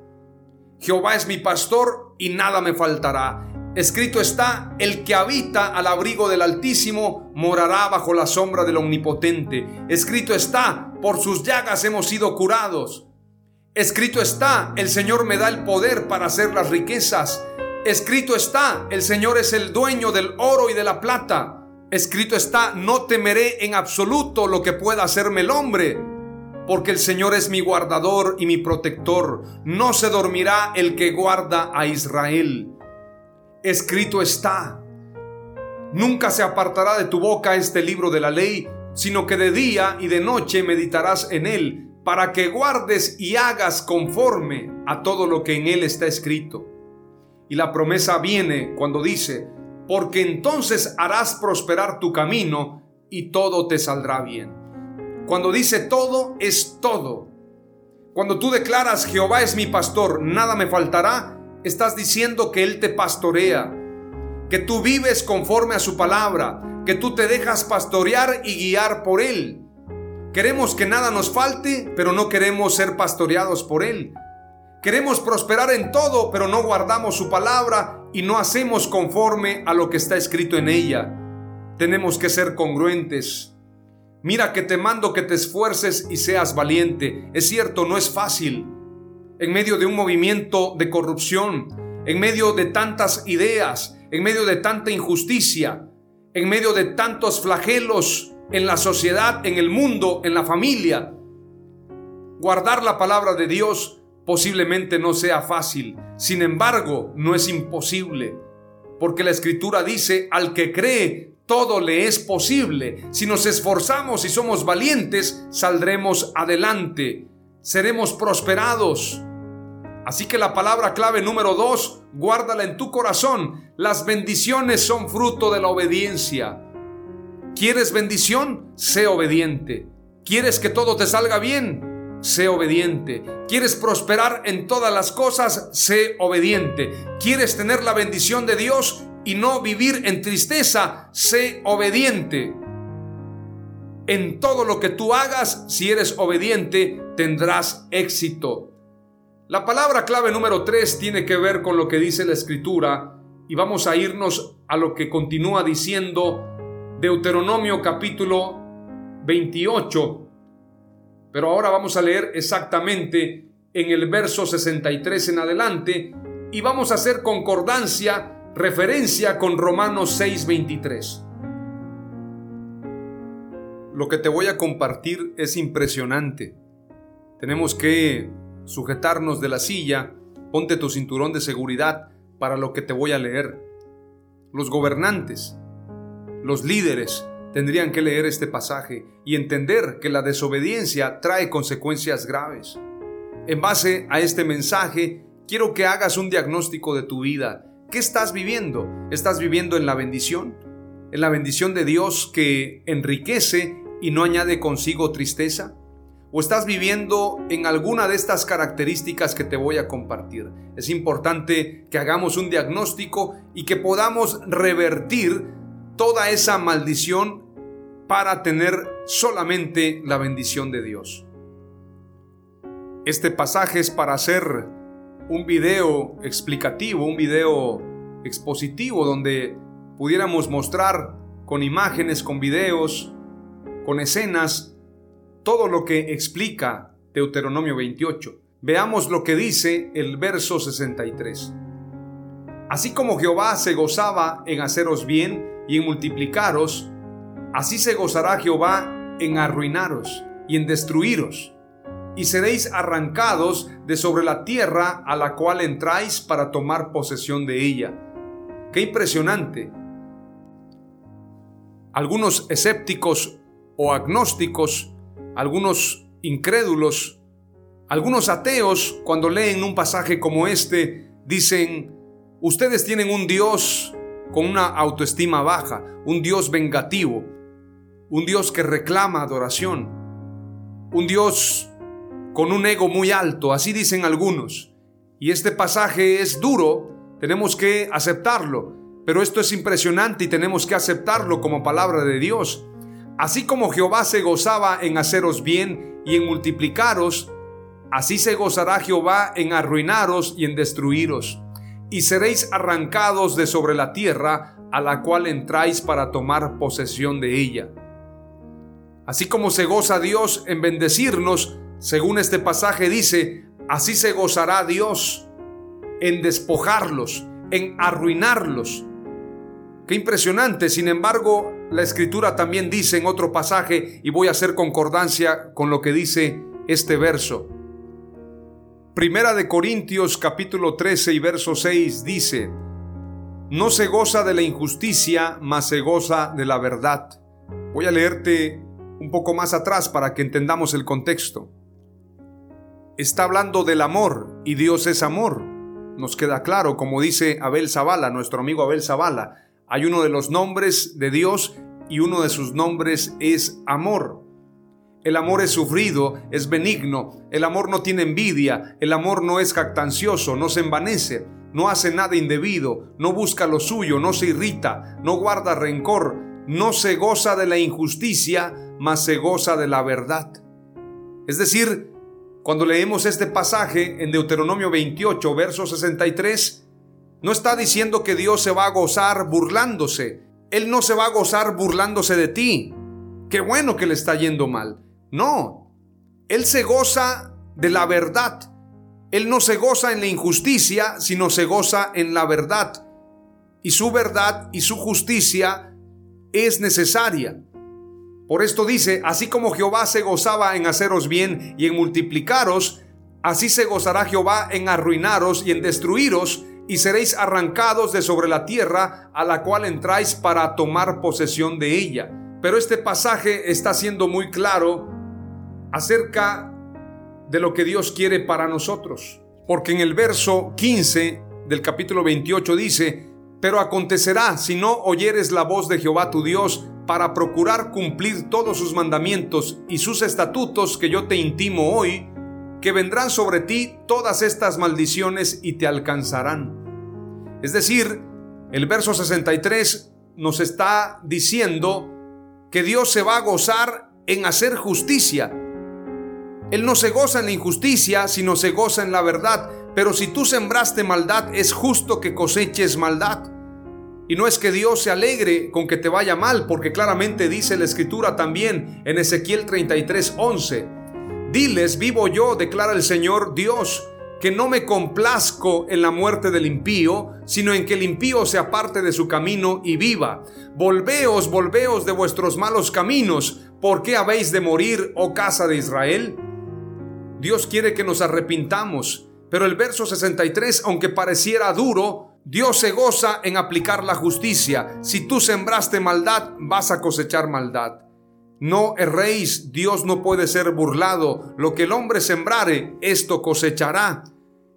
Jehová es mi pastor y nada me faltará. Escrito está, el que habita al abrigo del Altísimo morará bajo la sombra del Omnipotente. Escrito está, por sus llagas hemos sido curados. Escrito está, el Señor me da el poder para hacer las riquezas. Escrito está, el Señor es el dueño del oro y de la plata. Escrito está, no temeré en absoluto lo que pueda hacerme el hombre, porque el Señor es mi guardador y mi protector. No se dormirá el que guarda a Israel escrito está. Nunca se apartará de tu boca este libro de la ley, sino que de día y de noche meditarás en él, para que guardes y hagas conforme a todo lo que en él está escrito. Y la promesa viene cuando dice, porque entonces harás prosperar tu camino y todo te saldrá bien. Cuando dice todo, es todo. Cuando tú declaras Jehová es mi pastor, nada me faltará, estás diciendo que Él te pastorea, que tú vives conforme a su palabra, que tú te dejas pastorear y guiar por Él. Queremos que nada nos falte, pero no queremos ser pastoreados por Él. Queremos prosperar en todo, pero no guardamos su palabra y no hacemos conforme a lo que está escrito en ella. Tenemos que ser congruentes. Mira que te mando que te esfuerces y seas valiente. Es cierto, no es fácil. En medio de un movimiento de corrupción, en medio de tantas ideas, en medio de tanta injusticia, en medio de tantos flagelos en la sociedad, en el mundo, en la familia, guardar la palabra de Dios posiblemente no sea fácil. Sin embargo, no es imposible. Porque la escritura dice, al que cree, todo le es posible. Si nos esforzamos y somos valientes, saldremos adelante. Seremos prosperados. Así que la palabra clave número dos, guárdala en tu corazón. Las bendiciones son fruto de la obediencia. ¿Quieres bendición? Sé obediente. ¿Quieres que todo te salga bien? sé obediente. ¿Quieres prosperar en todas las cosas? Sé obediente. ¿Quieres tener la bendición de Dios y no vivir en tristeza? Sé obediente. En todo lo que tú hagas, si eres obediente, tendrás éxito. La palabra clave número 3 tiene que ver con lo que dice la escritura y vamos a irnos a lo que continúa diciendo Deuteronomio capítulo 28 pero ahora vamos a leer exactamente en el verso 63 en adelante y vamos a hacer concordancia, referencia con Romanos 6:23. Lo que te voy a compartir es impresionante. Tenemos que sujetarnos de la silla, ponte tu cinturón de seguridad para lo que te voy a leer. Los gobernantes, los líderes, tendrían que leer este pasaje y entender que la desobediencia trae consecuencias graves. En base a este mensaje, quiero que hagas un diagnóstico de tu vida. ¿Qué estás viviendo? ¿Estás viviendo en la bendición? ¿En la bendición de Dios que enriquece y no añade consigo tristeza? ¿O estás viviendo en alguna de estas características que te voy a compartir? Es importante que hagamos un diagnóstico y que podamos revertir toda esa maldición para tener solamente la bendición de Dios. Este pasaje es para hacer un video explicativo, un video expositivo donde pudiéramos mostrar con imágenes, con videos, con escenas, todo lo que explica Deuteronomio 28. Veamos lo que dice el verso 63. Así como Jehová se gozaba en haceros bien, y en multiplicaros, así se gozará Jehová en arruinaros y en destruiros, y seréis arrancados de sobre la tierra a la cual entráis para tomar posesión de ella. Qué impresionante. Algunos escépticos o agnósticos, algunos incrédulos, algunos ateos, cuando leen un pasaje como este, dicen, ustedes tienen un Dios con una autoestima baja, un Dios vengativo, un Dios que reclama adoración, un Dios con un ego muy alto, así dicen algunos. Y este pasaje es duro, tenemos que aceptarlo, pero esto es impresionante y tenemos que aceptarlo como palabra de Dios. Así como Jehová se gozaba en haceros bien y en multiplicaros, así se gozará Jehová en arruinaros y en destruiros y seréis arrancados de sobre la tierra a la cual entráis para tomar posesión de ella. Así como se goza Dios en bendecirnos, según este pasaje dice, así se gozará Dios en despojarlos, en arruinarlos. Qué impresionante, sin embargo, la escritura también dice en otro pasaje, y voy a hacer concordancia con lo que dice este verso, Primera de Corintios capítulo 13 y verso 6 dice, No se goza de la injusticia, mas se goza de la verdad. Voy a leerte un poco más atrás para que entendamos el contexto. Está hablando del amor y Dios es amor. Nos queda claro, como dice Abel Zavala, nuestro amigo Abel Zavala, hay uno de los nombres de Dios y uno de sus nombres es amor. El amor es sufrido, es benigno, el amor no tiene envidia, el amor no es jactancioso, no se envanece, no hace nada indebido, no busca lo suyo, no se irrita, no guarda rencor, no se goza de la injusticia, mas se goza de la verdad. Es decir, cuando leemos este pasaje en Deuteronomio 28, verso 63, no está diciendo que Dios se va a gozar burlándose. Él no se va a gozar burlándose de ti. Qué bueno que le está yendo mal. No, Él se goza de la verdad. Él no se goza en la injusticia, sino se goza en la verdad. Y su verdad y su justicia es necesaria. Por esto dice, así como Jehová se gozaba en haceros bien y en multiplicaros, así se gozará Jehová en arruinaros y en destruiros, y seréis arrancados de sobre la tierra a la cual entráis para tomar posesión de ella. Pero este pasaje está siendo muy claro acerca de lo que Dios quiere para nosotros. Porque en el verso 15 del capítulo 28 dice, pero acontecerá si no oyeres la voz de Jehová tu Dios para procurar cumplir todos sus mandamientos y sus estatutos que yo te intimo hoy, que vendrán sobre ti todas estas maldiciones y te alcanzarán. Es decir, el verso 63 nos está diciendo que Dios se va a gozar en hacer justicia, él no se goza en la injusticia, sino se goza en la verdad. Pero si tú sembraste maldad, es justo que coseches maldad. Y no es que Dios se alegre con que te vaya mal, porque claramente dice la escritura también en Ezequiel 33, 11. Diles, vivo yo, declara el Señor Dios, que no me complazco en la muerte del impío, sino en que el impío se aparte de su camino y viva. Volveos, volveos de vuestros malos caminos, ¿por qué habéis de morir, oh casa de Israel? Dios quiere que nos arrepintamos, pero el verso 63, aunque pareciera duro, Dios se goza en aplicar la justicia. Si tú sembraste maldad, vas a cosechar maldad. No erréis, Dios no puede ser burlado. Lo que el hombre sembrare, esto cosechará.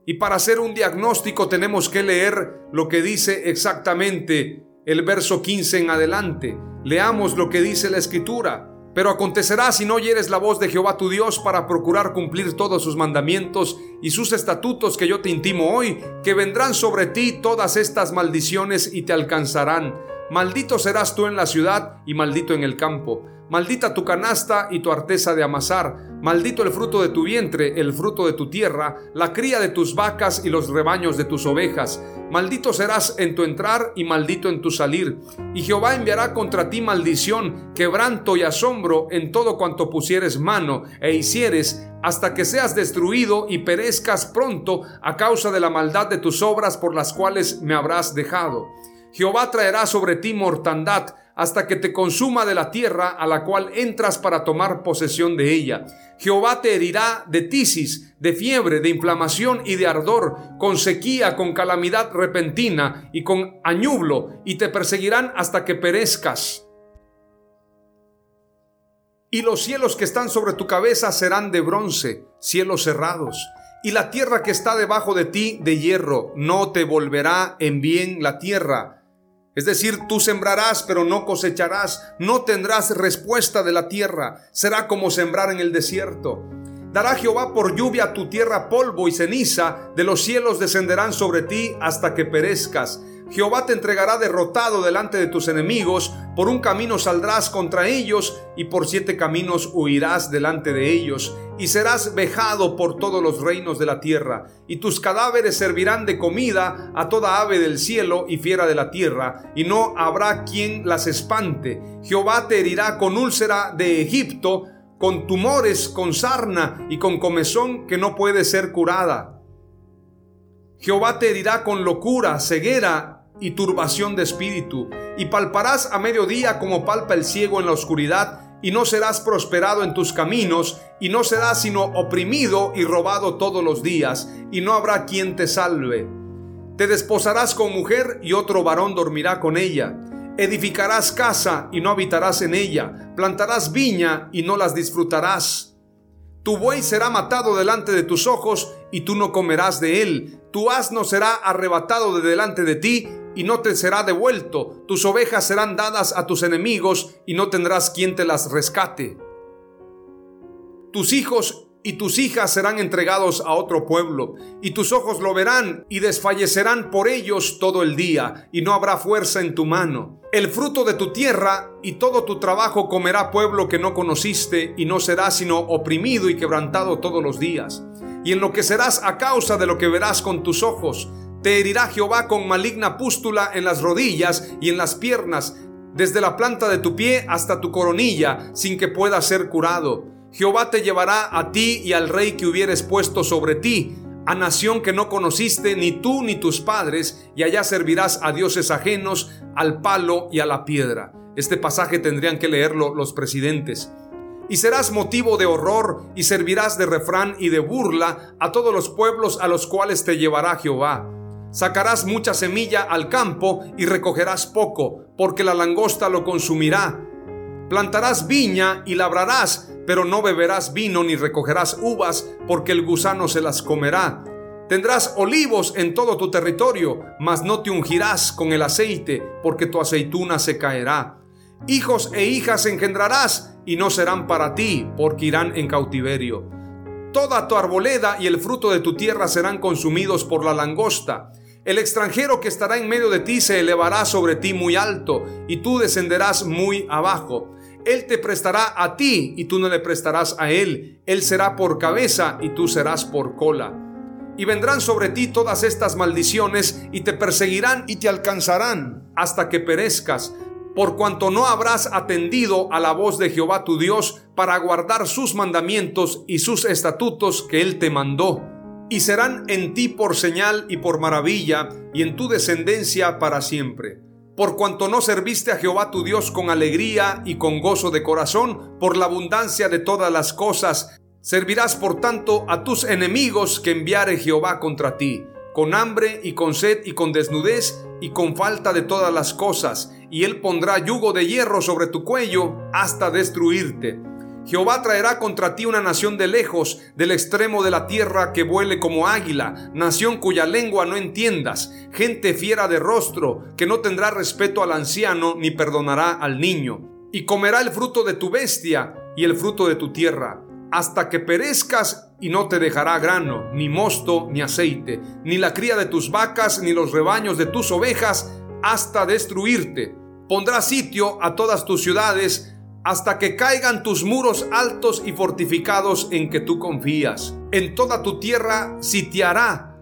Y para hacer un diagnóstico tenemos que leer lo que dice exactamente el verso 15 en adelante. Leamos lo que dice la escritura. Pero acontecerá si no oyeres la voz de Jehová tu Dios para procurar cumplir todos sus mandamientos y sus estatutos que yo te intimo hoy, que vendrán sobre ti todas estas maldiciones y te alcanzarán. Maldito serás tú en la ciudad y maldito en el campo. Maldita tu canasta y tu arteza de amasar. Maldito el fruto de tu vientre, el fruto de tu tierra, la cría de tus vacas y los rebaños de tus ovejas. Maldito serás en tu entrar y maldito en tu salir. Y Jehová enviará contra ti maldición, quebranto y asombro en todo cuanto pusieres mano e hicieres, hasta que seas destruido y perezcas pronto a causa de la maldad de tus obras por las cuales me habrás dejado. Jehová traerá sobre ti mortandad hasta que te consuma de la tierra a la cual entras para tomar posesión de ella. Jehová te herirá de tisis, de fiebre, de inflamación y de ardor, con sequía, con calamidad repentina y con añublo, y te perseguirán hasta que perezcas. Y los cielos que están sobre tu cabeza serán de bronce, cielos cerrados. Y la tierra que está debajo de ti de hierro, no te volverá en bien la tierra es decir, tú sembrarás, pero no cosecharás, no tendrás respuesta de la tierra, será como sembrar en el desierto. Dará Jehová por lluvia tu tierra polvo y ceniza, de los cielos descenderán sobre ti hasta que perezcas. Jehová te entregará derrotado delante de tus enemigos, por un camino saldrás contra ellos y por siete caminos huirás delante de ellos, y serás vejado por todos los reinos de la tierra, y tus cadáveres servirán de comida a toda ave del cielo y fiera de la tierra, y no habrá quien las espante. Jehová te herirá con úlcera de Egipto, con tumores, con sarna y con comezón que no puede ser curada. Jehová te herirá con locura, ceguera y turbación de espíritu, y palparás a mediodía como palpa el ciego en la oscuridad, y no serás prosperado en tus caminos, y no serás sino oprimido y robado todos los días, y no habrá quien te salve. Te desposarás con mujer y otro varón dormirá con ella. Edificarás casa y no habitarás en ella. Plantarás viña y no las disfrutarás. Tu buey será matado delante de tus ojos y tú no comerás de él. Tu asno será arrebatado de delante de ti y no te será devuelto. Tus ovejas serán dadas a tus enemigos y no tendrás quien te las rescate. tus hijos y tus hijas serán entregados a otro pueblo, y tus ojos lo verán y desfallecerán por ellos todo el día, y no habrá fuerza en tu mano. El fruto de tu tierra y todo tu trabajo comerá pueblo que no conociste, y no será sino oprimido y quebrantado todos los días. Y enloquecerás a causa de lo que verás con tus ojos. Te herirá Jehová con maligna pústula en las rodillas y en las piernas, desde la planta de tu pie hasta tu coronilla, sin que pueda ser curado Jehová te llevará a ti y al rey que hubieres puesto sobre ti, a nación que no conociste ni tú ni tus padres, y allá servirás a dioses ajenos, al palo y a la piedra. Este pasaje tendrían que leerlo los presidentes. Y serás motivo de horror y servirás de refrán y de burla a todos los pueblos a los cuales te llevará Jehová. Sacarás mucha semilla al campo y recogerás poco, porque la langosta lo consumirá. Plantarás viña y labrarás, pero no beberás vino ni recogerás uvas, porque el gusano se las comerá. Tendrás olivos en todo tu territorio, mas no te ungirás con el aceite, porque tu aceituna se caerá. Hijos e hijas engendrarás, y no serán para ti, porque irán en cautiverio. Toda tu arboleda y el fruto de tu tierra serán consumidos por la langosta. El extranjero que estará en medio de ti se elevará sobre ti muy alto, y tú descenderás muy abajo. Él te prestará a ti y tú no le prestarás a Él. Él será por cabeza y tú serás por cola. Y vendrán sobre ti todas estas maldiciones y te perseguirán y te alcanzarán hasta que perezcas, por cuanto no habrás atendido a la voz de Jehová tu Dios para guardar sus mandamientos y sus estatutos que Él te mandó. Y serán en ti por señal y por maravilla y en tu descendencia para siempre. Por cuanto no serviste a Jehová tu Dios con alegría y con gozo de corazón, por la abundancia de todas las cosas, servirás por tanto a tus enemigos que enviare Jehová contra ti, con hambre y con sed y con desnudez y con falta de todas las cosas, y él pondrá yugo de hierro sobre tu cuello hasta destruirte Jehová traerá contra ti una nación de lejos, del extremo de la tierra que vuele como águila, nación cuya lengua no entiendas, gente fiera de rostro, que no tendrá respeto al anciano ni perdonará al niño. Y comerá el fruto de tu bestia y el fruto de tu tierra, hasta que perezcas y no te dejará grano, ni mosto, ni aceite, ni la cría de tus vacas, ni los rebaños de tus ovejas, hasta destruirte. Pondrá sitio a todas tus ciudades, hasta que caigan tus muros altos y fortificados en que tú confías. En toda tu tierra sitiará,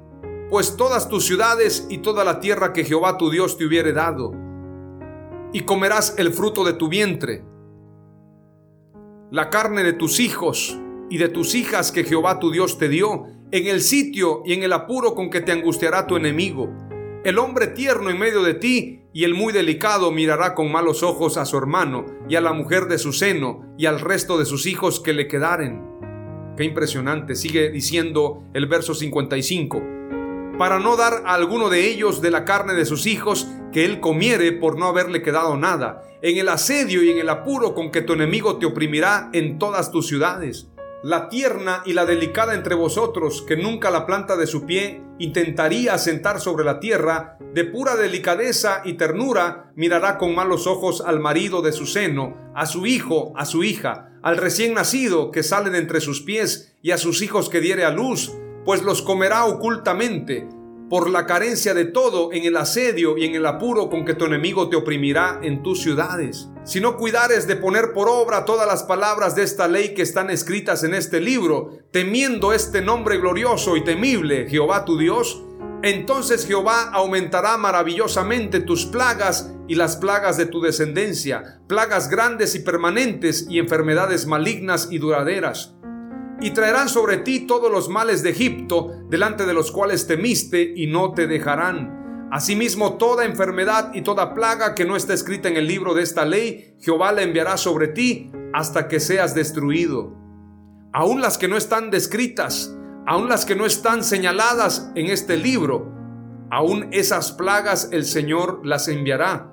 pues todas tus ciudades y toda la tierra que Jehová tu Dios te hubiere dado. Y comerás el fruto de tu vientre, la carne de tus hijos y de tus hijas que Jehová tu Dios te dio, en el sitio y en el apuro con que te angustiará tu enemigo. El hombre tierno en medio de ti y el muy delicado mirará con malos ojos a su hermano y a la mujer de su seno y al resto de sus hijos que le quedaren. Qué impresionante, sigue diciendo el verso 55. Para no dar a alguno de ellos de la carne de sus hijos que él comiere por no haberle quedado nada, en el asedio y en el apuro con que tu enemigo te oprimirá en todas tus ciudades la tierna y la delicada entre vosotros, que nunca la planta de su pie intentaría sentar sobre la tierra, de pura delicadeza y ternura, mirará con malos ojos al marido de su seno, a su hijo, a su hija, al recién nacido que sale de entre sus pies, y a sus hijos que diere a luz, pues los comerá ocultamente, por la carencia de todo en el asedio y en el apuro con que tu enemigo te oprimirá en tus ciudades. Si no cuidares de poner por obra todas las palabras de esta ley que están escritas en este libro, temiendo este nombre glorioso y temible, Jehová tu Dios, entonces Jehová aumentará maravillosamente tus plagas y las plagas de tu descendencia, plagas grandes y permanentes y enfermedades malignas y duraderas y traerán sobre ti todos los males de Egipto, delante de los cuales temiste, y no te dejarán. Asimismo, toda enfermedad y toda plaga que no está escrita en el libro de esta ley, Jehová la enviará sobre ti hasta que seas destruido. Aún las que no están descritas, aún las que no están señaladas en este libro, aún esas plagas el Señor las enviará.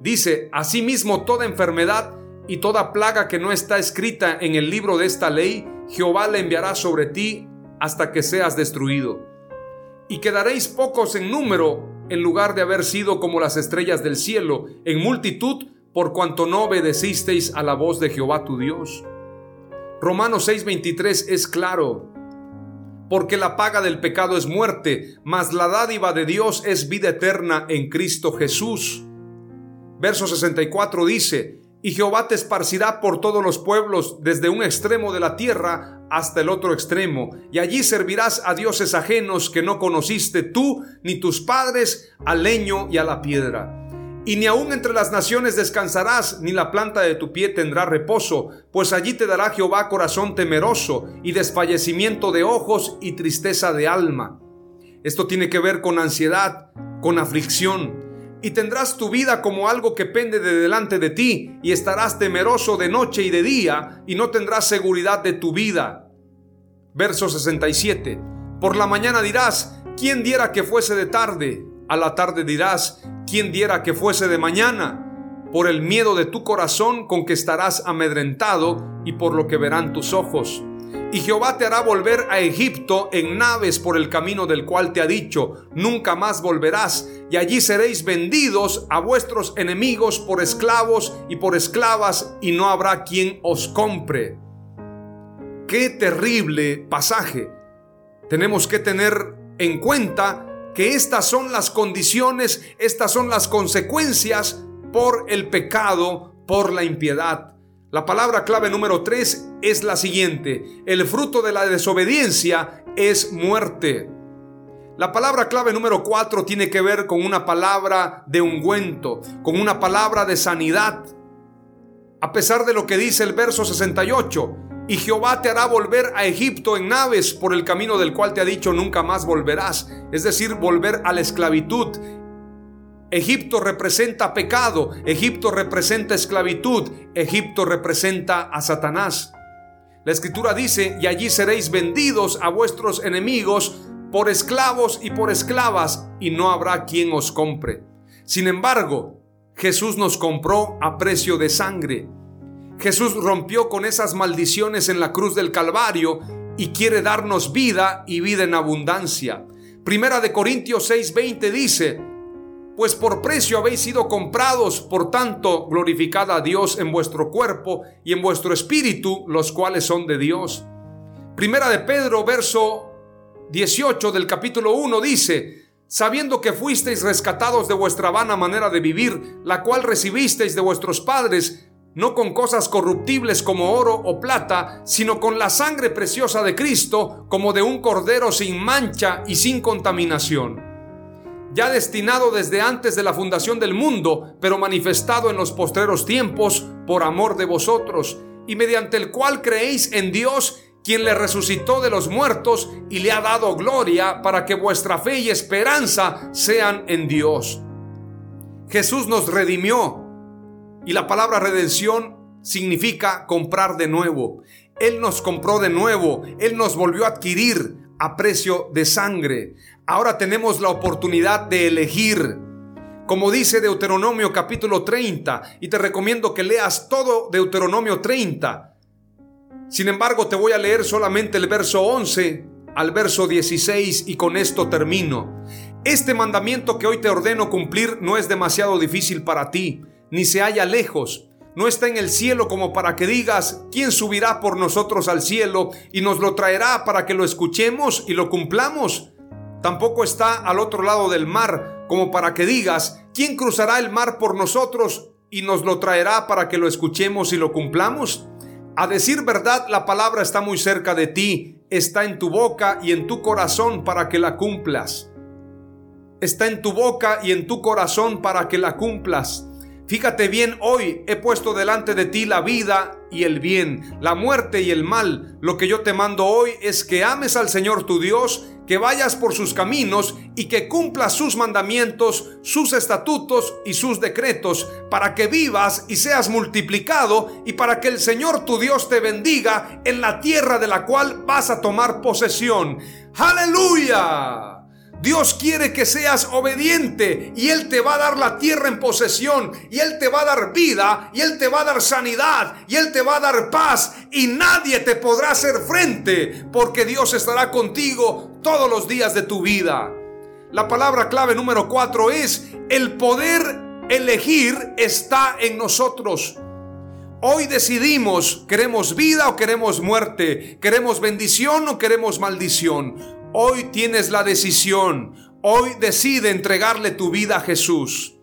Dice, asimismo, toda enfermedad y toda plaga que no está escrita en el libro de esta ley, Jehová la enviará sobre ti hasta que seas destruido. Y quedaréis pocos en número, en lugar de haber sido como las estrellas del cielo, en multitud, por cuanto no obedecisteis a la voz de Jehová tu Dios. Romanos 6:23 es claro. Porque la paga del pecado es muerte, mas la dádiva de Dios es vida eterna en Cristo Jesús. Verso 64 dice, y Jehová te esparcirá por todos los pueblos, desde un extremo de la tierra hasta el otro extremo, y allí servirás a dioses ajenos que no conociste tú ni tus padres, al leño y a la piedra. Y ni aun entre las naciones descansarás, ni la planta de tu pie tendrá reposo, pues allí te dará Jehová corazón temeroso, y desfallecimiento de ojos y tristeza de alma. Esto tiene que ver con ansiedad, con aflicción, y tendrás tu vida como algo que pende de delante de ti, y estarás temeroso de noche y de día, y no tendrás seguridad de tu vida. Verso 67. Por la mañana dirás, ¿quién diera que fuese de tarde? A la tarde dirás, ¿quién diera que fuese de mañana? Por el miedo de tu corazón con que estarás amedrentado y por lo que verán tus ojos. Y Jehová te hará volver a Egipto en naves por el camino del cual te ha dicho, nunca más volverás, y allí seréis vendidos a vuestros enemigos por esclavos y por esclavas, y no habrá quien os compre. Qué terrible pasaje. Tenemos que tener en cuenta que estas son las condiciones, estas son las consecuencias por el pecado, por la impiedad. La palabra clave número 3 es la siguiente. El fruto de la desobediencia es muerte. La palabra clave número 4 tiene que ver con una palabra de ungüento, con una palabra de sanidad. A pesar de lo que dice el verso 68, y Jehová te hará volver a Egipto en naves por el camino del cual te ha dicho nunca más volverás, es decir, volver a la esclavitud. Egipto representa pecado, Egipto representa esclavitud, Egipto representa a Satanás. La escritura dice, y allí seréis vendidos a vuestros enemigos por esclavos y por esclavas, y no habrá quien os compre. Sin embargo, Jesús nos compró a precio de sangre. Jesús rompió con esas maldiciones en la cruz del Calvario y quiere darnos vida y vida en abundancia. Primera de Corintios 6:20 dice, pues por precio habéis sido comprados, por tanto, glorificad a Dios en vuestro cuerpo y en vuestro espíritu, los cuales son de Dios. Primera de Pedro, verso 18 del capítulo 1 dice, sabiendo que fuisteis rescatados de vuestra vana manera de vivir, la cual recibisteis de vuestros padres, no con cosas corruptibles como oro o plata, sino con la sangre preciosa de Cristo, como de un cordero sin mancha y sin contaminación ya destinado desde antes de la fundación del mundo, pero manifestado en los postreros tiempos por amor de vosotros, y mediante el cual creéis en Dios, quien le resucitó de los muertos y le ha dado gloria para que vuestra fe y esperanza sean en Dios. Jesús nos redimió y la palabra redención significa comprar de nuevo. Él nos compró de nuevo, Él nos volvió a adquirir a precio de sangre. Ahora tenemos la oportunidad de elegir. Como dice Deuteronomio capítulo 30, y te recomiendo que leas todo Deuteronomio 30. Sin embargo, te voy a leer solamente el verso 11 al verso 16 y con esto termino. Este mandamiento que hoy te ordeno cumplir no es demasiado difícil para ti, ni se halla lejos. No está en el cielo como para que digas, ¿quién subirá por nosotros al cielo y nos lo traerá para que lo escuchemos y lo cumplamos? Tampoco está al otro lado del mar, como para que digas, ¿quién cruzará el mar por nosotros y nos lo traerá para que lo escuchemos y lo cumplamos? A decir verdad, la palabra está muy cerca de ti, está en tu boca y en tu corazón para que la cumplas. Está en tu boca y en tu corazón para que la cumplas. Fíjate bien, hoy he puesto delante de ti la vida y el bien, la muerte y el mal. Lo que yo te mando hoy es que ames al Señor tu Dios, que vayas por sus caminos y que cumplas sus mandamientos, sus estatutos y sus decretos, para que vivas y seas multiplicado y para que el Señor tu Dios te bendiga en la tierra de la cual vas a tomar posesión. Aleluya. Dios quiere que seas obediente y Él te va a dar la tierra en posesión y Él te va a dar vida y Él te va a dar sanidad y Él te va a dar paz y nadie te podrá hacer frente porque Dios estará contigo todos los días de tu vida. La palabra clave número cuatro es el poder elegir está en nosotros. Hoy decidimos, ¿queremos vida o queremos muerte? ¿Queremos bendición o queremos maldición? Hoy tienes la decisión. Hoy decide entregarle tu vida a Jesús.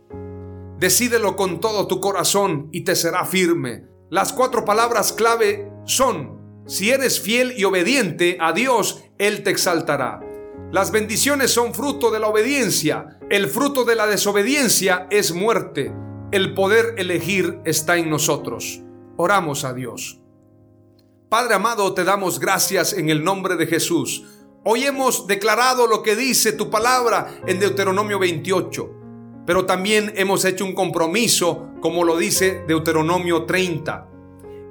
Decídelo con todo tu corazón y te será firme. Las cuatro palabras clave son, si eres fiel y obediente a Dios, Él te exaltará. Las bendiciones son fruto de la obediencia. El fruto de la desobediencia es muerte. El poder elegir está en nosotros. Oramos a Dios. Padre amado, te damos gracias en el nombre de Jesús. Hoy hemos declarado lo que dice tu palabra en Deuteronomio 28, pero también hemos hecho un compromiso, como lo dice Deuteronomio 30.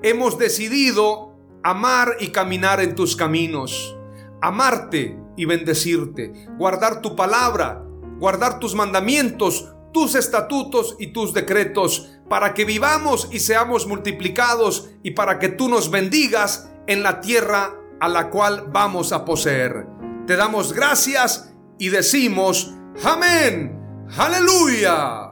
Hemos decidido amar y caminar en tus caminos, amarte y bendecirte, guardar tu palabra, guardar tus mandamientos, tus estatutos y tus decretos, para que vivamos y seamos multiplicados y para que tú nos bendigas en la tierra a la cual vamos a poseer. Te damos gracias y decimos, amén, aleluya.